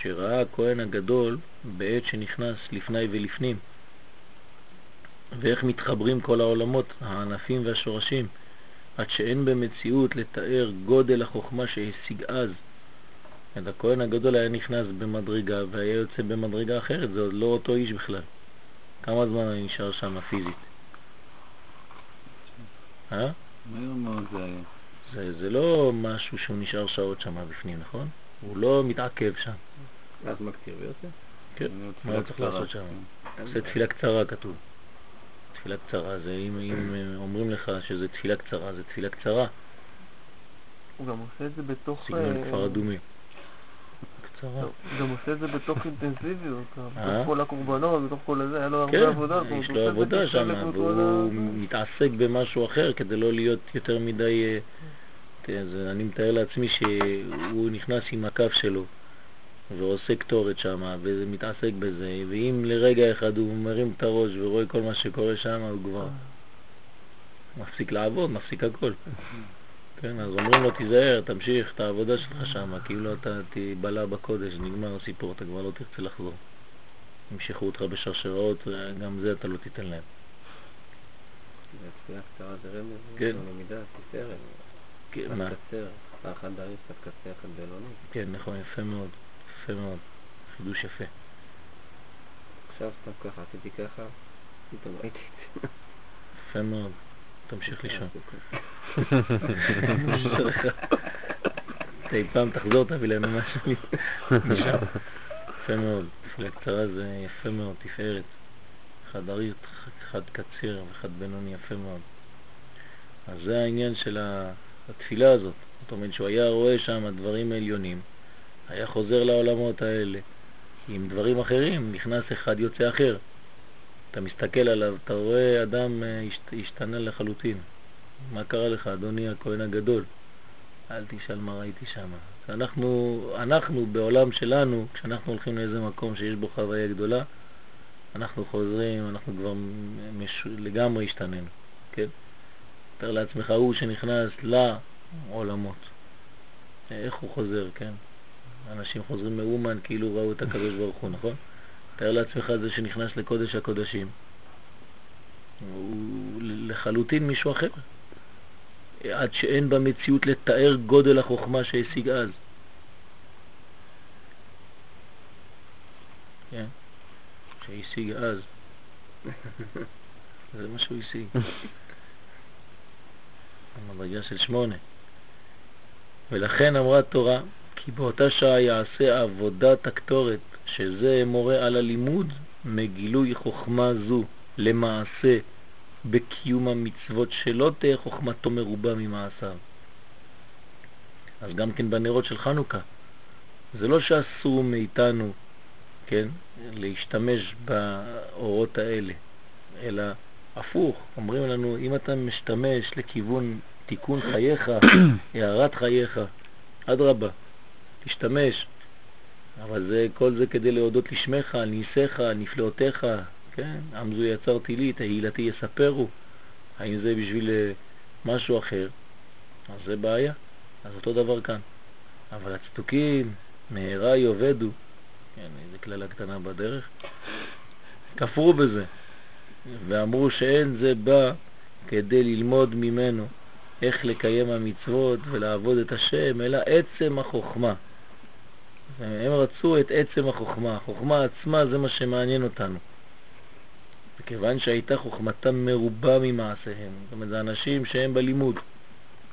שראה הכהן הגדול בעת שנכנס לפני ולפנים, ואיך מתחברים כל העולמות, הענפים והשורשים, עד שאין במציאות לתאר גודל החוכמה שהשיג אז. את הכהן הגדול היה נכנס במדרגה והיה יוצא במדרגה אחרת, זה עוד לא אותו איש בכלל. כמה זמן אני נשאר שם פיזית? אה? מהר מאוד זה היה. זה, זה לא משהו שהוא נשאר שעות שם בפנים, נכון? הוא לא מתעכב שם. אז מקטיר ויוצא? כן, מה צריך לעשות שם? זה תפילה קצרה כתוב. תפילה קצרה, זה אם, אם אומרים לך שזה תפילה קצרה, זה תפילה קצרה. הוא גם עושה את זה בתוך... סגנון אה, כפר אדומי. הוא גם עושה את זה בתוך אינטנסיביות, אה? בתוך כל הקורבנות, בתוך כל הזה, היה לו כן, הרבה עבודה. זאת אומרת, יש לו עבודה שם, והוא מתעסק במשהו אחר כדי לא להיות יותר מדי... אה, אני מתאר לעצמי שהוא נכנס עם הכף שלו ועושה קטורת שם ומתעסק בזה, ואם לרגע אחד הוא מרים את הראש ורואה כל מה שקורה שם, הוא כבר מפסיק לעבוד, מפסיק הכל. [LAUGHS] כן, אז אומרים לו, תיזהר, תמשיך את העבודה שלך שם, כאילו אתה תיבלע בקודש, נגמר הסיפור, אתה כבר לא תרצה לחזור. ימשכו אותך בשרשראות, גם זה אתה לא תיתן להם. כן. תפארת. כן. כן, נכון, יפה מאוד, יפה מאוד, חידוש יפה. עכשיו סתם ככה, עשיתי ככה, פתאום ראיתי את זה. יפה מאוד, תמשיך לישון. אי פעם תחזור, תביא לנו משהו. יפה מאוד, תפילה קצרה זה יפה מאוד, תפארת. אחד ארית, אחד קציר ואחד בינוני, יפה מאוד. אז זה העניין של התפילה הזאת. זאת אומרת שהוא היה רואה שם דברים עליונים, היה חוזר לעולמות האלה עם דברים אחרים, נכנס אחד יוצא אחר. אתה מסתכל עליו, אתה רואה אדם אה, השת- השתנה לחלוטין. מה קרה לך, אדוני הכהן הגדול? אל תשאל מה ראיתי שם. אנחנו, אנחנו בעולם שלנו, כשאנחנו הולכים לאיזה מקום שיש בו חוויה גדולה, אנחנו חוזרים, אנחנו כבר מש... לגמרי השתננו, כן? תאר לעצמך הוא שנכנס לעולמות. איך הוא חוזר, כן? אנשים חוזרים מאומן כאילו ראו את הקדוש ברוך הוא, נכון? תאר לעצמך זה שנכנס לקודש הקודשים. הוא לחלוטין מישהו אחר. עד שאין במציאות לתאר גודל החוכמה שהשיג אז. כן, שהשיג אז. [LAUGHS] זה מה שהוא השיג. המדרגה של שמונה. ולכן אמרה התורה, כי באותה שעה יעשה עבודת הקטורת, שזה מורה על הלימוד, מגילוי חוכמה זו למעשה בקיום המצוות שלא תהיה חוכמתו מרובה ממעשיו. אז גם כן בנרות של חנוכה, זה לא שאסור מאיתנו, כן, להשתמש באורות האלה, אלא הפוך, אומרים לנו, אם אתה משתמש לכיוון תיקון חייך, [COUGHS] הערת חייך, אדרבה, תשתמש. אבל זה, כל זה כדי להודות לשמך, ניסיך, נפלאותיך, כן? עם זו יצרתי לי, תהילתי יספרו. האם זה בשביל אה, משהו אחר? אז זה בעיה. אז אותו דבר כאן. אבל הצדוקים, מהרה יאבדו, כן, איזה כללה קטנה בדרך, כפרו בזה, ואמרו שאין זה בא כדי ללמוד ממנו איך לקיים המצוות ולעבוד את השם, אלא עצם החוכמה. הם רצו את עצם החוכמה. החוכמה עצמה זה מה שמעניין אותנו. וכיוון שהייתה חוכמתם מרובה ממעשיהם, זאת אומרת, זה אנשים שהם בלימוד.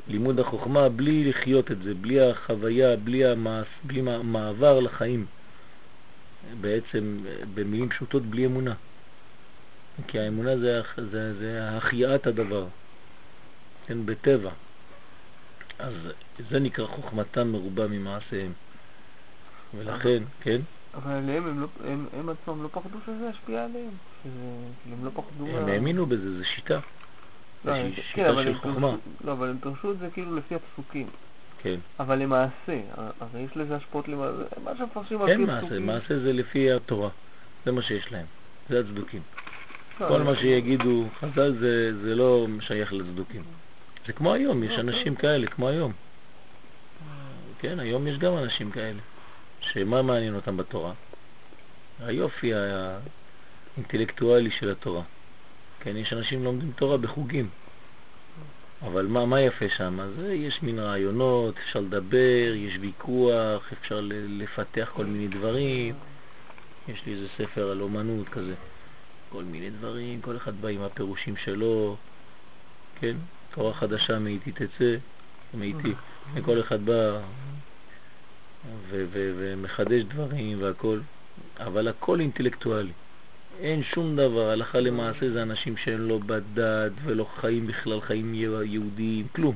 לימוד החוכמה בלי לחיות את זה, בלי החוויה, בלי, המעש, בלי מעבר לחיים. בעצם, במילים פשוטות, בלי אמונה. כי האמונה זה, זה, זה החייאת הדבר, כן, בטבע. אז זה נקרא חוכמתם מרובה ממעשיהם. ולכן, כן? אבל עליהם הם, לא, הם, הם עצמם לא פחדו שזה ישפיע עליהם? שזה, הם לא פחדו... הם האמינו בזה, זו שיטה. לא, זה כן, שיטה אבל של חוכמה. לא, אבל הם פירשו את זה כאילו לפי הפסוקים. כן. אבל למעשה, הר- הרי יש לזה השפעות למעשה, מה שמפרשים על אין פי מעשה, הפסוקים. מעשה זה לפי התורה. זה מה שיש להם. זה הצדוקים. לא, כל אני- מה שיגידו חז"ל זה, זה לא שייך לצדוקים. זה כמו היום, יש לא, אנשים כאלה, כמו היום. כן, היום יש גם אנשים כאלה. שמה מעניין אותם בתורה? היופי האינטלקטואלי של התורה. כן, יש אנשים לומדים תורה בחוגים. אבל מה, מה יפה שם? אז אה, יש מין רעיונות, אפשר לדבר, יש ויכוח, אפשר לפתח כל מיני דברים. יש לי איזה ספר על אומנות כזה. כל מיני דברים, כל אחד בא עם הפירושים שלו, כן? תורה חדשה מאיתי תצא, מאיתי. וכל אחד בא ומחדש דברים והכל, אבל הכל אינטלקטואלי. אין שום דבר, הלכה למעשה זה אנשים שהם לא בדת ולא חיים בכלל חיים יהודיים, כלום.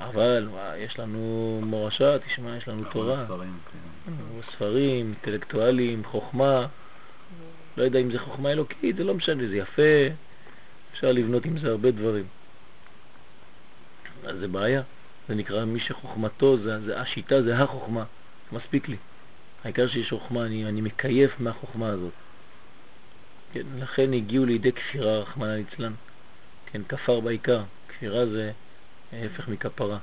אבל יש לנו מורשה, תשמע, יש לנו תורה, ספרים, כן. ספרים, אינטלקטואליים, חוכמה. לא יודע אם זה חוכמה אלוקית, זה לא משנה, זה יפה, אפשר לבנות עם זה הרבה דברים. אז זה בעיה, זה נקרא מי שחוכמתו, זה, זה השיטה זה החוכמה, מספיק לי. העיקר שיש חוכמה, אני, אני מקייף מהחוכמה הזאת. כן, לכן הגיעו לידי כפירה, רחמנא ליצלן. כן, כפר בעיקר, כפירה זה ההפך מכפרה.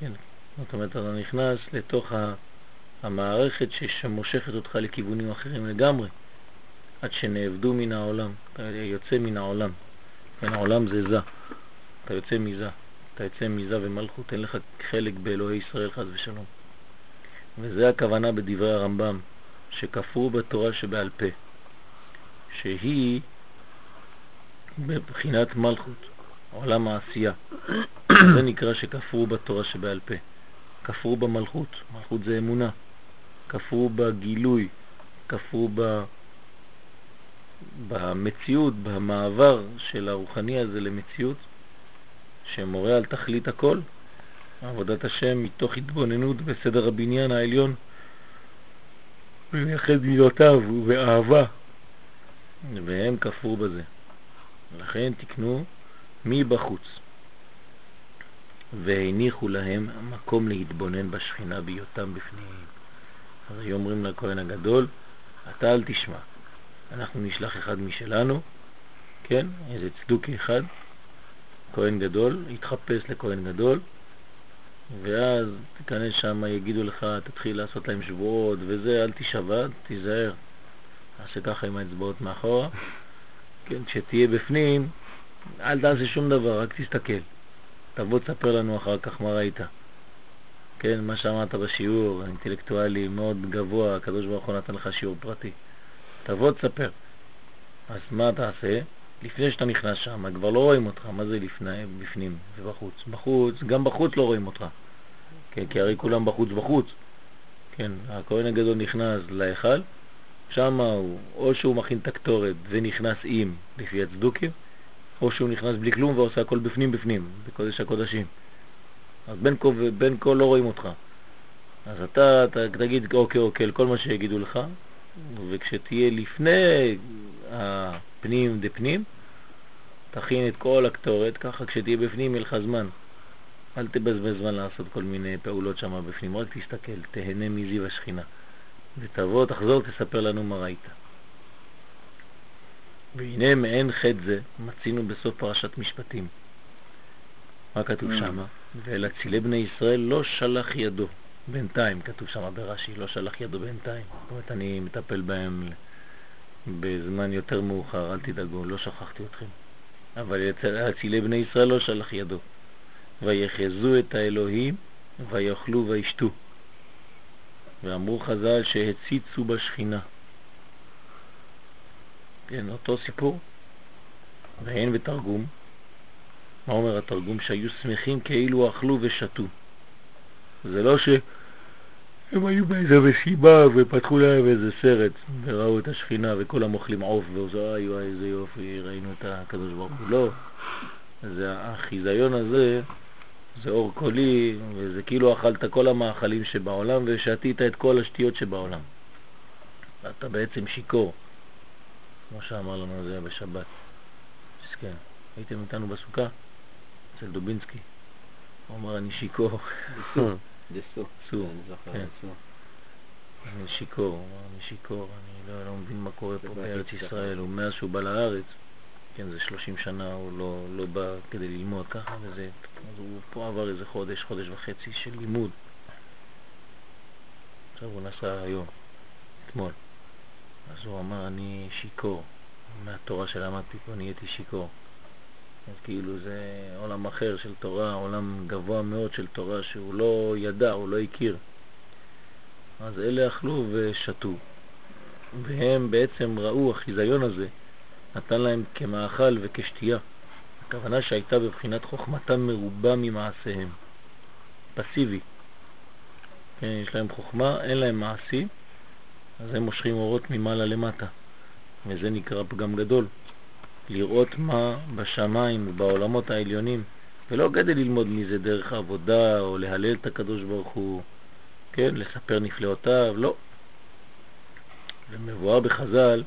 כן, זאת אומרת, אתה נכנס לתוך ה... המערכת שמושכת אותך לכיוונים אחרים לגמרי, עד שנאבדו מן העולם, אתה יוצא מן העולם, כן, העולם זה זה, אתה יוצא מזה, אתה יוצא מזה ומלכות, אין לך חלק באלוהי ישראל חס ושלום. וזה הכוונה בדברי הרמב"ם, שכפרו בתורה שבעל פה, שהיא בבחינת מלכות, עולם העשייה. [COUGHS] זה נקרא שכפרו בתורה שבעל פה. כפרו במלכות, מלכות זה אמונה. כפרו בגילוי, כפרו ב... במציאות, במעבר של הרוחני הזה למציאות, שמורה על תכלית הכל, עבודת השם מתוך התבוננות בסדר הבניין העליון, ומייחד מילותיו ובאהבה, והם כפרו בזה. לכן תקנו מבחוץ, והניחו להם מקום להתבונן בשכינה בהיותם בפנים. אז היו אומרים לכהן הגדול, אתה אל תשמע, אנחנו נשלח אחד משלנו, כן, איזה צדוקי אחד, כהן גדול, יתחפש לכהן גדול, ואז תיכנס שם, יגידו לך, תתחיל לעשות להם שבועות וזה, אל תישבע, תיזהר. תעשה ככה עם האצבעות מאחורה, כן, כשתהיה בפנים, אל תעשה שום דבר, רק תסתכל. תבוא תספר לנו אחר כך מה ראית. כן, מה שאמרת בשיעור, האינטלקטואלי מאוד גבוה, הקדוש ברוך הוא נתן לך שיעור פרטי. תבוא תספר. אז מה תעשה? לפני שאתה נכנס שם, כבר לא רואים אותך, מה זה לפני, בפנים ובחוץ? בחוץ, גם בחוץ לא רואים אותך. כן, כי הרי כולם בחוץ בחוץ. כן, הכהן הגדול נכנס להיכל, שם הוא, או שהוא מכין את הקטורת ונכנס עם, לפי הצדוקים, או שהוא נכנס בלי כלום ועושה הכל בפנים בפנים, בקודש הקודשים. אז בין כה ובין כה לא רואים אותך. אז אתה, אתה תגיד אוקיי אוקיי לכל מה שיגידו לך, וכשתהיה לפני הפנים דפנים, תכין את כל הקטורת, ככה כשתהיה בפנים יהיה לך זמן. אל תבזבז זמן לעשות כל מיני פעולות שם בפנים, רק תסתכל, תהנה מזיו השכינה. ותבוא, תחזור, תספר לנו מה ראית. והנה מעין חטא זה מצינו בסוף פרשת משפטים. מה כתוב. שם? ולצילי בני ישראל לא שלח ידו. בינתיים, כתוב שם ברש"י, לא שלח ידו בינתיים. זאת אומרת, אני מטפל בהם בזמן יותר מאוחר, אל תדאגו, לא שכחתי אתכם. אבל אצילי בני ישראל לא שלח ידו. ויחזו את האלוהים ויאכלו וישתו. ואמרו חז"ל שהציצו בשכינה. כן, אותו סיפור. ואין בתרגום. מה אומר התרגום? שהיו שמחים כאילו אכלו ושתו. זה לא שהם היו באיזה מסיבה ופתחו להם איזה סרט וראו את השכינה וכולם אוכלים עוף ועוזו, איי וואי איזה יופי, ראינו את הקדוש ברוך הוא. לא. זה החיזיון הזה זה אור קולי, וזה כאילו אכלת כל המאכלים שבעולם ושתית את כל השטויות שבעולם. ואתה בעצם שיכור, כמו שאמר לנו זה בשבת. מסכן. הייתם איתנו בסוכה? אצל דובינסקי. הוא אמר, אני שיכור. דסו. סו. אני זוכר, כן. דסו. אני שיכור, הוא אמר, אני שיכור, אני לא, לא מבין מה קורה פה בארץ ישראל. ומאז שהוא בא לארץ, כן, זה 30 שנה, הוא לא, לא בא כדי ללמוד ככה, וזה, אז הוא פה עבר איזה חודש, חודש וחצי של לימוד. עכשיו הוא נסע היום, אתמול. אז הוא אמר, אני שיכור. מהתורה שלמדתי פה נהייתי שיכור. כאילו זה עולם אחר של תורה, עולם גבוה מאוד של תורה שהוא לא ידע, הוא לא הכיר. אז אלה אכלו ושתו, והם בעצם ראו, החיזיון הזה נתן להם כמאכל וכשתייה. הכוונה שהייתה בבחינת חוכמתם מרובה ממעשיהם. פסיבי. כן, יש להם חוכמה, אין להם מעשי, אז הם מושכים אורות ממעלה למטה. וזה נקרא פגם גדול. לראות מה בשמיים ובעולמות העליונים, ולא כדי ללמוד מזה דרך העבודה או להלל את הקדוש ברוך הוא, כן, לספר נפלאותיו, לא. ומבואר בחז"ל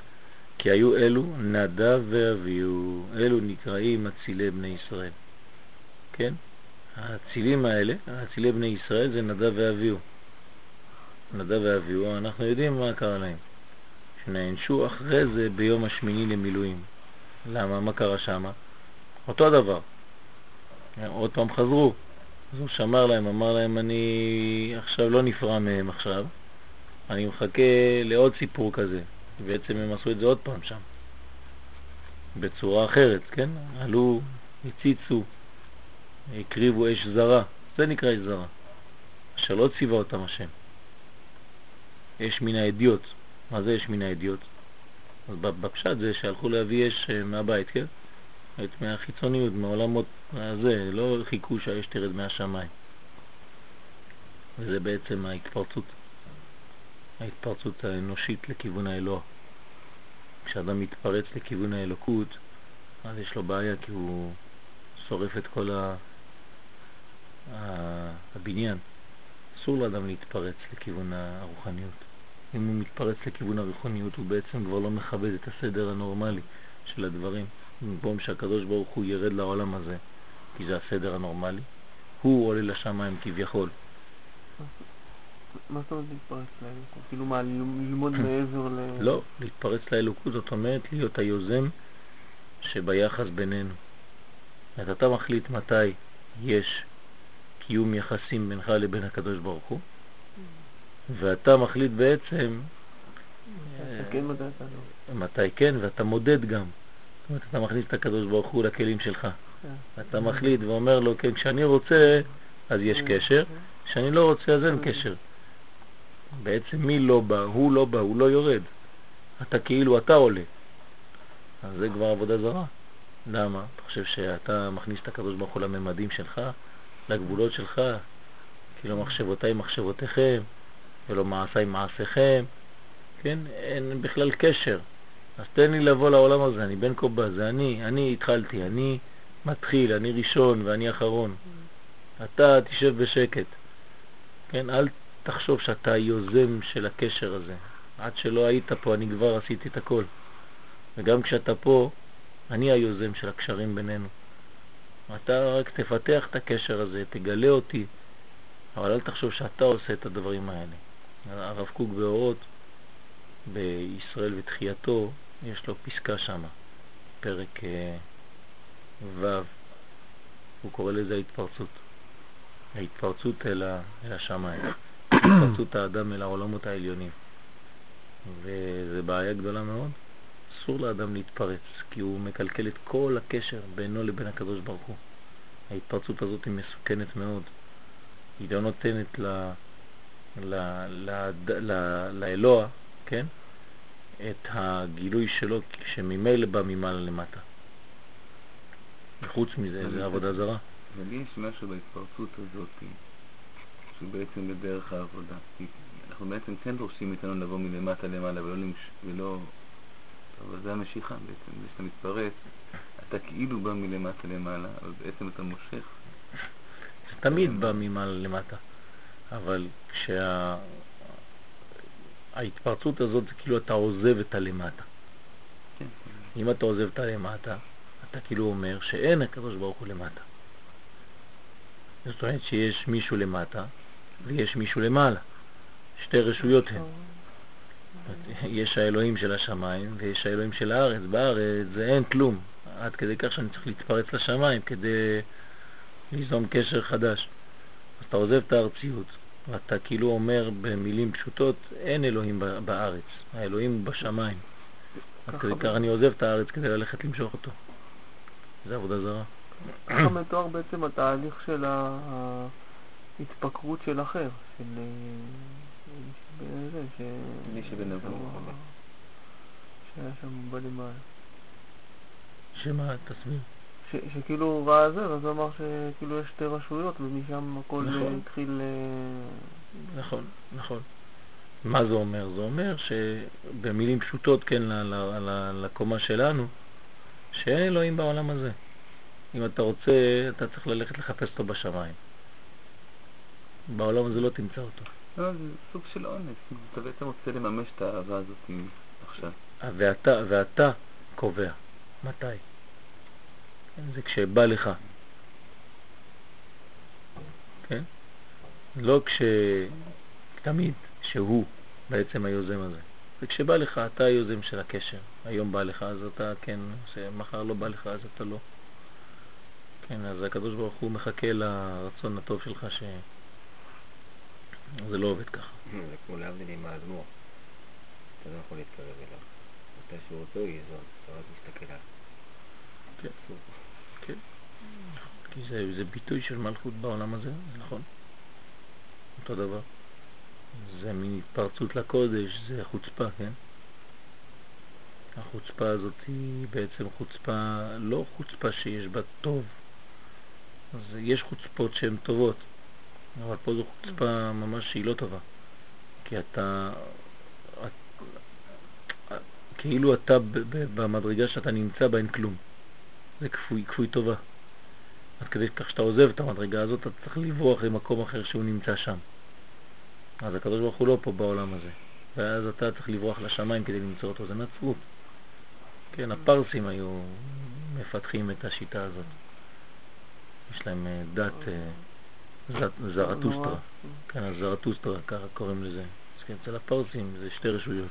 כי היו אלו נדב ואביהו, אלו נקראים אצילי בני ישראל. כן? האצילים האלה, האצילי בני ישראל זה נדב ואביהו. נדב ואביהו, אנחנו יודעים מה קרה להם. שנענשו אחרי זה ביום השמיני למילואים. למה? מה קרה שם? אותו דבר. עוד פעם חזרו. אז הוא שמר להם, אמר להם, אני עכשיו לא נפרע מהם עכשיו, אני מחכה לעוד סיפור כזה. בעצם הם עשו את זה עוד פעם שם, בצורה אחרת, כן? עלו, הציצו, הקריבו אש זרה, זה נקרא אש זרה, אשר לא ציווה אותם השם. אש מן האדיוט, מה זה אש מן האדיוט? אז בפשט זה שהלכו להביא אש אה, מהבית, כן? את מהחיצוניות, מעולמות הזה, לא חיכו שהאש תרד מהשמיים. וזה בעצם ההתפרצות. ההתפרצות האנושית לכיוון האלוה. כשאדם מתפרץ לכיוון האלוקות, אז יש לו בעיה כי הוא שורף את כל ה... הבניין. אסור לאדם להתפרץ לכיוון הרוחניות. אם הוא מתפרץ לכיוון הרוחניות הוא בעצם כבר לא מכבד את הסדר הנורמלי של הדברים. במקום שהקדוש ברוך הוא ירד לעולם הזה, כי זה הסדר הנורמלי, הוא עולה לשמיים כביכול. מה זאת אומרת להתפרץ לאלוקות? כאילו מה, ללמוד [CLEARS THROAT] מעבר ל... לא, להתפרץ לאלוקות זאת אומרת להיות היוזם שביחס בינינו. אז אתה מחליט מתי יש קיום יחסים בינך לבין הקדוש ברוך הוא, ואתה מחליט בעצם כן, מתי כן, ואתה מודד גם. זאת אומרת, אתה מכניס את הקדוש ברוך הוא לכלים שלך. כן. אתה מחליט ואומר לו, כן, כשאני רוצה, אז יש קשר, כשאני לא רוצה, אז אין קשר. בעצם מי לא בא? הוא לא בא, הוא לא יורד. אתה כאילו, אתה עולה. אז זה כבר עבודה זרה. למה? אתה חושב שאתה מכניס את הקדוש ברוך הוא לממדים שלך, לגבולות שלך, כאילו מחשבותיי מחשבותיכם, ולא מעשיי מעשיכם, כן? אין בכלל קשר. אז תן לי לבוא לעולם הזה, אני בן קובה, זה אני, אני התחלתי, אני מתחיל, אני ראשון ואני אחרון. אתה תשב בשקט. כן, אל תחשוב שאתה היוזם של הקשר הזה. עד שלא היית פה אני כבר עשיתי את הכל. וגם כשאתה פה, אני היוזם של הקשרים בינינו. אתה רק תפתח את הקשר הזה, תגלה אותי, אבל אל תחשוב שאתה עושה את הדברים האלה. הרב קוק באורות, בישראל ותחייתו, יש לו פסקה שם, פרק אה, ו', הוא קורא לזה ההתפרצות. ההתפרצות אל, אל השמיים, [COUGHS] התפרצות האדם אל העולמות העליונים. וזה בעיה גדולה מאוד, אסור לאדם להתפרץ, כי הוא מקלקל את כל הקשר בינו לבין הקדוש ברוך הוא. ההתפרצות הזאת היא מסוכנת מאוד. היא לא נותנת ל... לאלוה, כן? את הגילוי שלו שממילא בא ממעלה למטה. וחוץ מזה, זה עבודה זרה. אבל יש משהו בהתפרצות הזאת שהוא בעצם בדרך העבודה. אנחנו בעצם כן דורשים מאיתנו לבוא מלמטה למעלה ולא. ולא... אבל זה המשיכה בעצם, זה שאתה מתפרץ, אתה כאילו בא מלמטה למעלה, אבל בעצם אתה מושך. זה תמיד בא ממעלה למטה, אבל כשההתפרצות הזאת זה כאילו אתה עוזב את הלמטה. כן. אם אתה עוזב את הלמטה, אתה כאילו אומר שאין הקדוש ברוך הוא למטה. זאת אומרת שיש מישהו למטה ויש מישהו למעלה. שתי רשויות הן. יש האלוהים של השמיים ויש האלוהים של הארץ. בארץ זה אין כלום, עד כדי כך שאני צריך להתפרץ לשמיים כדי ליזום קשר חדש. אז אתה עוזב את הארציות, ואתה כאילו אומר במילים פשוטות, אין אלוהים בארץ, האלוהים הוא בשמיים. כך אני עוזב את הארץ כדי ללכת למשוך אותו. זה עבודה זרה. ככה מתואר בעצם התהליך של ההתפקרות של אחר, של... זה, ש... מי שבנבוא. שהיה שם בלמעלה. שמה, תסביר. ש- שכאילו הוא ראה זה, אז הוא אמר שכאילו יש שתי רשויות ומשם הכל נכון. אה, התחיל... אה, נכון, נכון. מה זה אומר? זה אומר שבמילים פשוטות, כן, ל- ל- ל- לקומה שלנו, שאין אלוהים בעולם הזה. אם אתה רוצה, אתה צריך ללכת לחפש אותו בשמיים. בעולם הזה לא תמצא אותו. לא, זה סוג של אונס. אתה בעצם רוצה לממש את האהבה הזאת עכשיו. ואתה, ואתה קובע. מתי? זה כשבא לך. כן? לא כש... תמיד, שהוא בעצם היוזם הזה. זה כשבא לך, אתה היוזם של הקשר. היום בא לך, אז אתה כן, עושה, מחר לא בא לך, אז אתה לא. כן, אז הקדוש ברוך הוא מחכה לרצון הטוב שלך ש... זה לא עובד ככה. זה כמו להבדיל עם האדמו"ר. אתה לא יכול להתקרב אליו. מתי שהוא רוצה הוא ייזון, אתה רק מסתכל עליו. כן. כן. כי זה, זה ביטוי של מלכות בעולם הזה, זה נכון. אותו דבר. זה מין התפרצות לקודש, זה חוצפה, כן? החוצפה הזאת היא בעצם חוצפה, לא חוצפה שיש בה טוב. אז יש חוצפות שהן טובות, אבל פה זו חוצפה ממש שהיא לא טובה. כי אתה, את, כאילו אתה במדרגה שאתה נמצא בה אין כלום. זה כפוי, כפוי טובה. עד כדי כך שאתה עוזב את המדרגה הזאת, אתה צריך לברוח למקום אחר שהוא נמצא שם. אז הקדוש ברוך הוא לא פה בעולם הזה. ואז אתה צריך לברוח לשמיים כדי למצוא אותו, זה נצרות. כן, הפרסים היו מפתחים את השיטה הזאת. יש להם אה, דת אה, זרטוסטרה. כן, אז זרטוסטרה, ככה קוראים לזה. אז כן, אצל הפרסים זה שתי רשויות.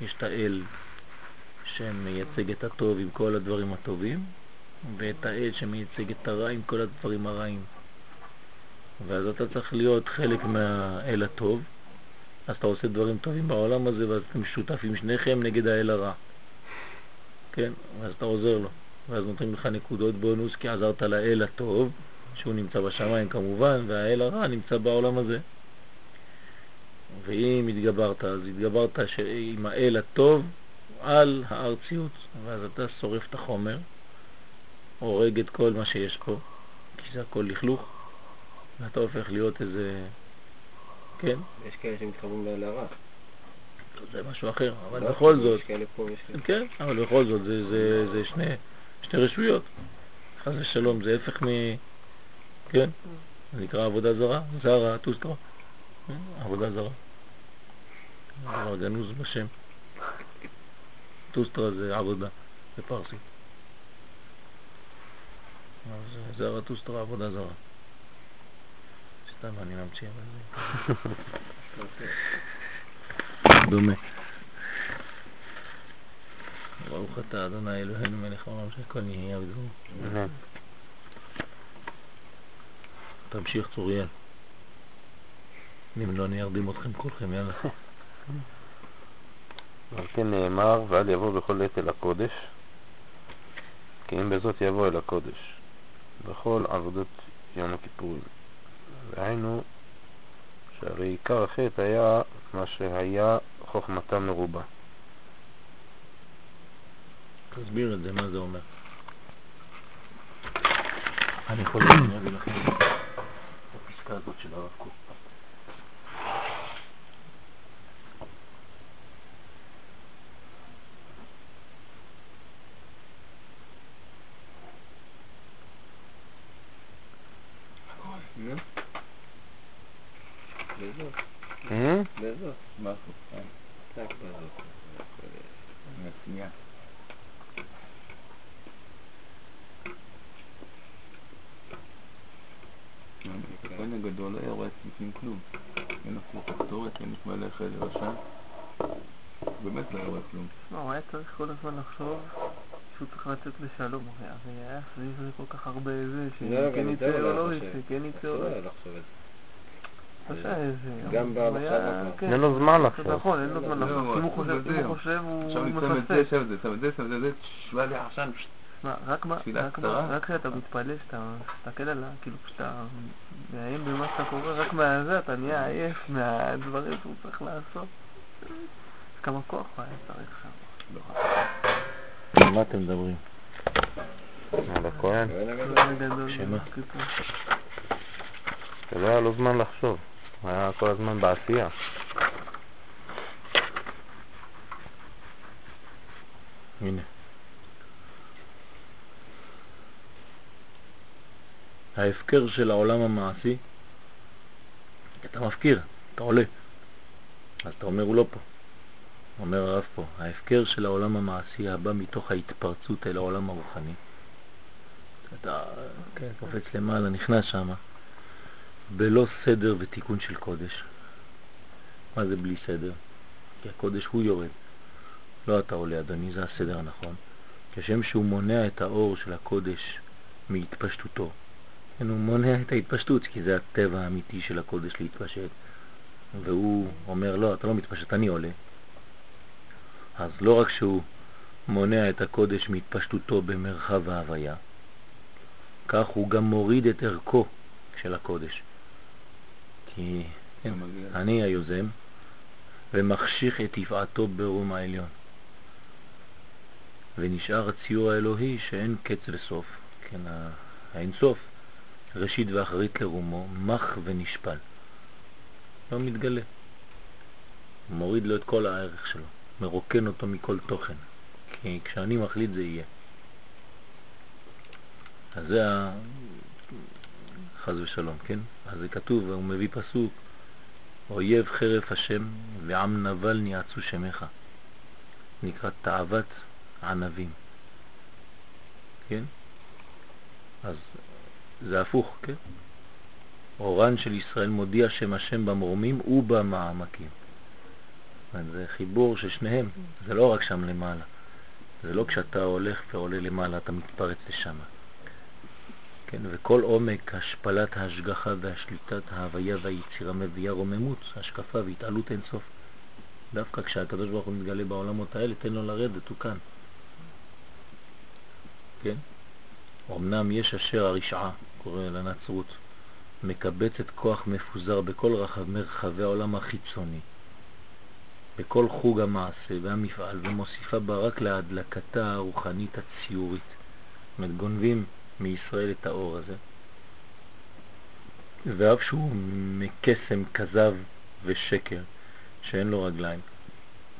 יש את האל שמייצג את הטוב עם כל הדברים הטובים, ואת האל שמייצג את הרע עם כל הדברים הרעים. ואז אתה צריך להיות חלק מהאל הטוב, אז אתה עושה דברים טובים בעולם הזה, ואז אתם שותפים שניכם נגד האל הרע. כן? ואז אתה עוזר לו. ואז נותנים לך נקודות בונוס כי עזרת לאל הטוב, שהוא נמצא בשמיים כמובן, והאל הרע נמצא בעולם הזה. ואם התגברת, אז התגברת עם האל הטוב על הארציות, ואז אתה שורף את החומר, הורג את כל מה שיש פה, כי זה הכל לכלוך, ואתה הופך להיות איזה... כן, יש כאלה שמתחברים לאל הרע. זה משהו אחר, אבל לא, בכל זאת. כן, אבל בכל זאת, זה, זה, זה שני, שתי רשויות. חס ושלום, זה הפך מ... כן, זה נקרא עבודה זרה, זרה, טוסטרה. עבודה זרה. זה גנוז בשם. טוסטרה זה עבודה, בפרסית. אז אה, זרה טוסטרה, עבודה זרה. סתם אני ממציא, אבל זה [LAUGHS] דומה. ברוך אתה אדוני אלוהינו מלך העולם שהכל נהיה בדברו. אמן. תמשיך צוריאל. אם לא אני ארדים אתכם כולכם, יאללה. [LAUGHS] על כן נאמר, ואל יבוא בכל עת אל הקודש, כי אם בזאת יבוא אל הקודש, בכל עבודות יום הכיפורים. והיינו, שהרי עיקר החטא היה מה שהיה חוכמתם מרובה. תסביר את זה, מה זה אומר. אני יכול להביא לכם את הפסקה הזאת של הרב קוק. נו. בזאת. אה? בזאת. מה החוצה? מהשנייה. הכהן הגדול לא רואה בפנים כלום. אין אפילו כפתורת, אין את מלך רשע. באמת לא רואה כלום. לא, הוא היה צריך כל הזמן לחשוב שהוא צריך לצאת לשלום, הרי היה סביב זה כל כך הרבה זה, שכן יצא או לא יצא. כן יצא או לא גם היה- כבר. כן, אין לו זמן לחשוב. נכון, אין לו לא, זמן לא, לחשוב. אם הוא הוא חושב. הוא חושב, הוא עכשיו אני שם את זה, מפספס. שם את זה, שם את זה, שם את זה, שבא לי עשן. מה, רק מה, תפילה רק קצרה. מה, רק כשאתה מתפלל, שאתה מסתכל על ה... כאילו, כשאתה מאיים במה שאתה קורא, רק מהזה אתה נהיה עייף מהדברים שהוא צריך לעשות. כמה כוח הוא היה צריך שם. על מה אתם מדברים? על הכהן. שמה? שלא היה לו זמן לחשוב. היה כל הזמן בעשייה. הנה. ההפקר של העולם המעשי, אתה מפקיר, אתה עולה. אז אתה אומר, הוא לא פה. אומר הרב פה, ההפקר של העולם המעשי הבא מתוך ההתפרצות אל העולם הרוחני. אתה כן, קופץ למעלה, נכנס שם, בלא סדר ותיקון של קודש. מה זה בלי סדר? כי הקודש הוא יורד. לא אתה עולה, אדוני, זה הסדר הנכון. כשם שהוא מונע את האור של הקודש מהתפשטותו. כן, הוא מונע את ההתפשטות, כי זה הטבע האמיתי של הקודש להתפשט. והוא אומר, לא, אתה לא מתפשט, אני עולה. אז לא רק שהוא מונע את הקודש מהתפשטותו במרחב ההוויה, כך הוא גם מוריד את ערכו של הקודש. כי כן. אני היוזם, ומחשיך את יפעתו ברום העליון. ונשאר הציור האלוהי שאין קץ וסוף, כן, האינסוף, ראשית ואחרית לרומו, מח ונשפל. לא מתגלה. מוריד לו את כל הערך שלו, מרוקן אותו מכל תוכן. כי כשאני מחליט זה יהיה. אז זה. חז ושלום, כן? אז זה כתוב, הוא מביא פסוק, אויב חרף השם ועם נבל ניעצו שמך. נקרא תאוות ענבים. כן? אז זה הפוך, כן? אורן של ישראל מודיע שם השם במרומים ובמעמקים. זה חיבור של שניהם, זה לא רק שם למעלה. זה לא כשאתה הולך ועולה למעלה, אתה מתפרץ לשם. כן, וכל עומק השפלת ההשגחה והשליטת ההוויה והיצירה מביאה רוממות, השקפה והתעלות אינסוף. דווקא כשהקדוש ברוך הוא מתגלה בעולמות האלה, תן לו לרדת, הוא כאן. כן? אמנם יש אשר הרשעה, קורא לנצרות, מקבצת כוח מפוזר בכל רחב מרחבי העולם החיצוני, בכל חוג המעשה והמפעל, ומוסיפה בה רק להדלקתה הרוחנית הציורית. זאת אומרת, גונבים מישראל את האור הזה. ואף שהוא מקסם כזב ושקר, שאין לו רגליים.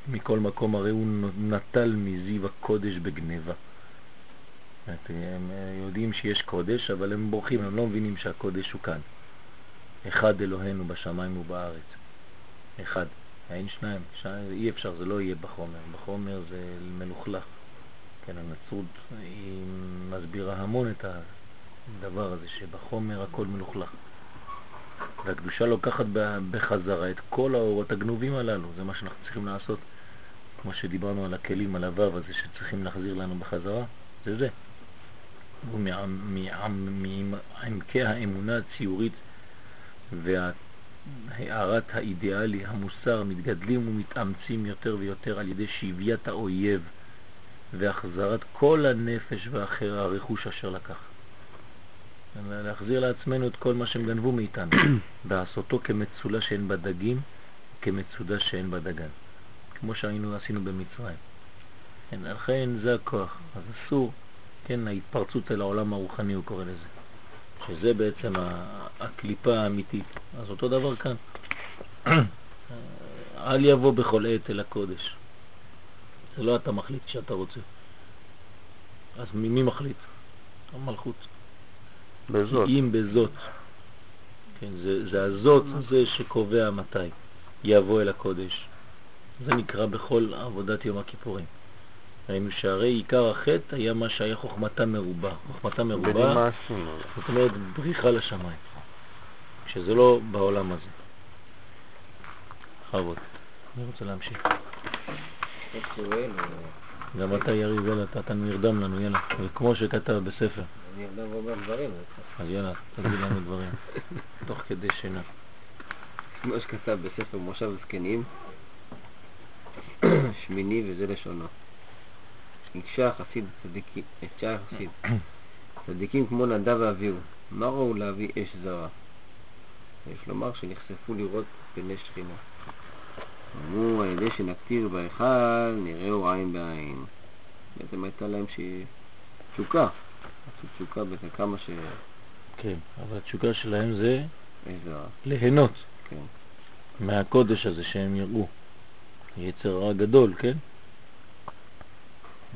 מכל מקום הרי הוא נטל מזיו הקודש בגניבה. הם יודעים שיש קודש, אבל הם בורחים, הם לא מבינים שהקודש הוא כאן. אחד אלוהינו בשמיים ובארץ. אחד. אין שניים. שניים אי אפשר, זה לא יהיה בחומר. בחומר זה מלוכלך. כן, הנצרות היא מסבירה המון את הדבר הזה, שבחומר הכל מלוכלך. והקדושה לוקחת בחזרה את כל האורות הגנובים הללו, זה מה שאנחנו צריכים לעשות. כמו שדיברנו על הכלים, על הוו הזה שצריכים להחזיר לנו בחזרה, זה זה. ומעמקי האמונה הציורית הערת האידיאלי, המוסר, מתגדלים ומתאמצים יותר ויותר על ידי שביית האויב והחזרת כל הנפש והאחר הרכוש אשר לקח. להחזיר לעצמנו את כל מה שהם גנבו מאיתנו, [COUGHS] ועשותו כמצולה שאין בה דגים, כמצודה שאין בה דגן, כמו שהיינו עשינו במצרים. כן, לכן זה הכוח, אז אסור, כן, ההתפרצות אל העולם הרוחני הוא קורא לזה, שזה בעצם הקליפה האמיתית. אז אותו דבר כאן, [COUGHS] אל יבוא בכל עת אל הקודש. זה לא אתה מחליט שאתה רוצה. אז מי מחליט? המלכות. בזאת. אם בזאת. כן, זה, זה הזאת זה שקובע מתי יבוא אל הקודש. זה נקרא בכל עבודת יום הכיפורים. ראינו שהרי עיקר החטא היה מה שהיה חוכמתה מרובה. חוכמתה מרובה. זאת אומרת בריחה לשמיים, שזה לא בעולם הזה. בכבוד. אני רוצה להמשיך. גם אתה יריב, יאללה, אתה נרדם לנו, יאללה. וכמו שכתב בספר. אני אדם ואומר דברים. אז יאללה, תגיד לנו דברים. [LAUGHS] תוך כדי שינה. כמו שכתב בספר מושב זקנים, [CLEARS THROAT] שמיני וזה לשונו. הקשה החסיד צדיקים, הקשה החסיד. [CLEARS THROAT] צדיקים כמו נדב ואביהו, מה ראו להביא אש זרה? יש לומר שנחשפו לראות פני שכינה. אמרו, על ידי שנקטיר בהיכל, נראהו עין בעין. בעצם הייתה להם ש... תשוקה. תשוקה בזה כמה ש... כן, אבל התשוקה שלהם זה אש זרה. ליהנות כן. מהקודש הזה שהם יראו. יצר רע גדול, כן?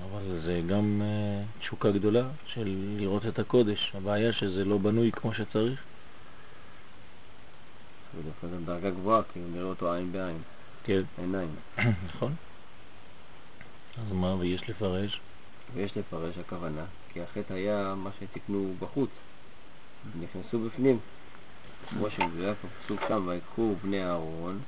אבל זה גם uh, תשוקה גדולה של לראות את הקודש. הבעיה שזה לא בנוי כמו שצריך. זה דווקא דרגה גבוהה, כי הוא נראה אותו עין בעין, כן, עיניים. נכון. אז מה, ויש לפרש? ויש לפרש הכוונה, כי החטא היה מה שתיקנו בחוץ, נכנסו בפנים. כמו שמדויק בפסוק שם, ויקחו בני אהרון,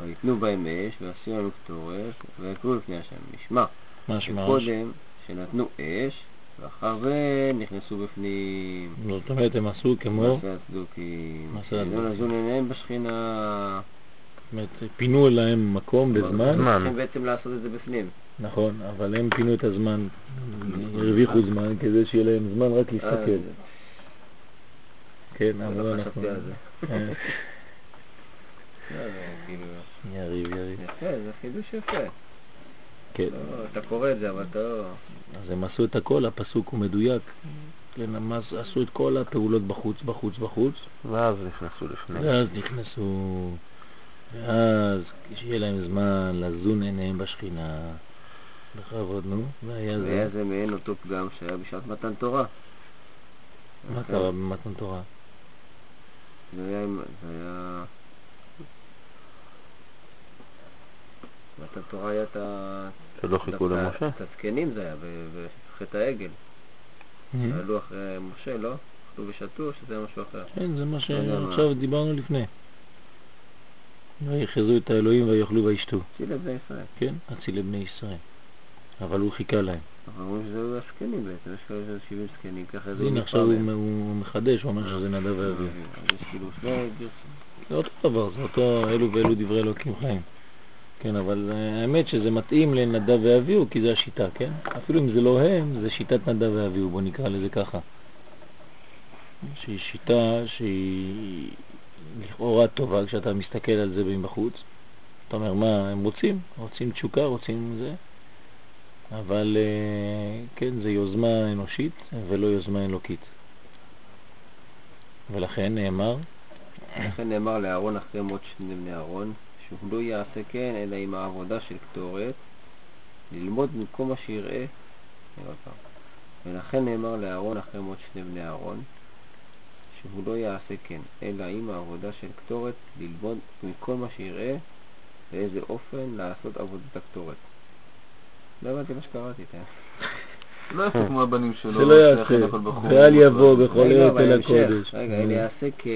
ויתנו בהם אש, ועשו לנו קטורת, ויקרו לפני השם. נשמע, משמע, שקודם שנתנו אש, ואחר זה נכנסו בפנים. זאת אומרת הם עשו כמו, מעשה הצדוקים. מעשה הצדוקים. נזון עיניהם בשכינה. זאת אומרת, פינו להם מקום בזמן, זמן. צריכים בעצם לעשות את זה בפנים. נכון, אבל הם פינו את הזמן, הרוויחו זמן כדי שיהיה להם זמן רק להסתכל. אה, כן, לא אבל אנחנו... על זה. אה, [LAUGHS] לא, לא, כאילו, יריב, יריב. יפה, זה חידוש יפה. כן. לא, אתה קורא את זה, אבל אתה לא... אז הם עשו את הכל, הפסוק הוא מדויק. כן, הם עש- עשו את כל הפעולות בחוץ, בחוץ, בחוץ, ואז נכנסו לפני. ואז נכנסו, ואז כשיהיה להם זמן לזון עיניהם בשכינה, בכבוד, נו, והיה והיה זה. זה מעין אותו פגם שהיה בשעת מתן תורה. מה קרה במתן תורה? זה היה... זה היה... מתן תורה היה את ה... שלא חיכו למשה. את הזקנים זה היה, בחטא העגל. שעלו אחרי משה, לא? אכלו ושתו, שזה היה משהו אחר. כן, זה מה לא מה. שעכשיו דיברנו לפני. ויחזו את האלוהים ויאכלו וישתו. צילה בני ישראל. כן, אצילי בני ישראל. אבל הוא חיכה להם. אנחנו אומרים שזה הזקנים בעצם, יש כאלה שזה 70 זקנים, ככה זה הנה עכשיו הוא מחדש, הוא אומר שזה נדב ואביהו. אז יש כאילו שני גרסים. זה אותו דבר, זה אותו אלו ואלו דברי אלוקים חיים. כן, אבל אה, האמת שזה מתאים לנדב ואביהו, כי זה השיטה, כן? אפילו אם זה לא הם, זה שיטת נדב ואביהו, בוא נקרא לזה ככה. שהיא שיטה שהיא לכאורה טובה כשאתה מסתכל על זה מבחוץ. אתה אומר, מה הם רוצים? רוצים תשוקה, רוצים זה. אבל אה, כן, זה יוזמה אנושית ולא יוזמה אלוקית. ולכן נאמר, לכן נאמר לאהרון אחרי מות שני בני אהרון, שהוא לא יעשה כן אלא עם העבודה של קטורת, ללמוד במקום מה שיראה. ולכן נאמר לאהרון אחרי מות שני בני אהרון, שהוא לא יעשה כן אלא עם העבודה של קטורת, ללמוד מכל מה שיראה באיזה אופן לעשות עבודת הקטורת. לא הבנתי מה שקראתי, תראה. [LAUGHS] לא יעשה כמו הבנים שלו. שלא יעשה. ואל יבוא בכל עת אל. הקודש. רגע, אלא יעשה כ...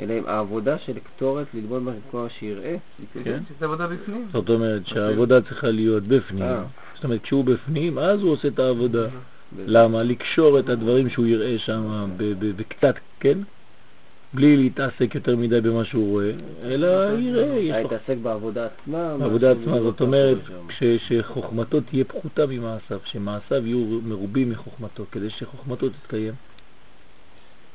אלא עם העבודה של קטורת ללמוד מה כל מה שיראה. כן. שזה עבודה בפנים. זאת אומרת שהעבודה צריכה להיות בפנים. אה. זאת אומרת, כשהוא בפנים, אז הוא עושה את העבודה. למה? לקשור את הדברים שהוא יראה שם בקצת, כן? בלי להתעסק יותר מדי במה שהוא רואה, אלא יראה, יש לו להתעסק בעבודה עצמה. בעבודה עצמה, לא זאת אומרת, שחוכמתו תהיה פחותה ממעשיו, שמעשיו יהיו מרובים מחוכמתו, כדי שחוכמתו תתקיים.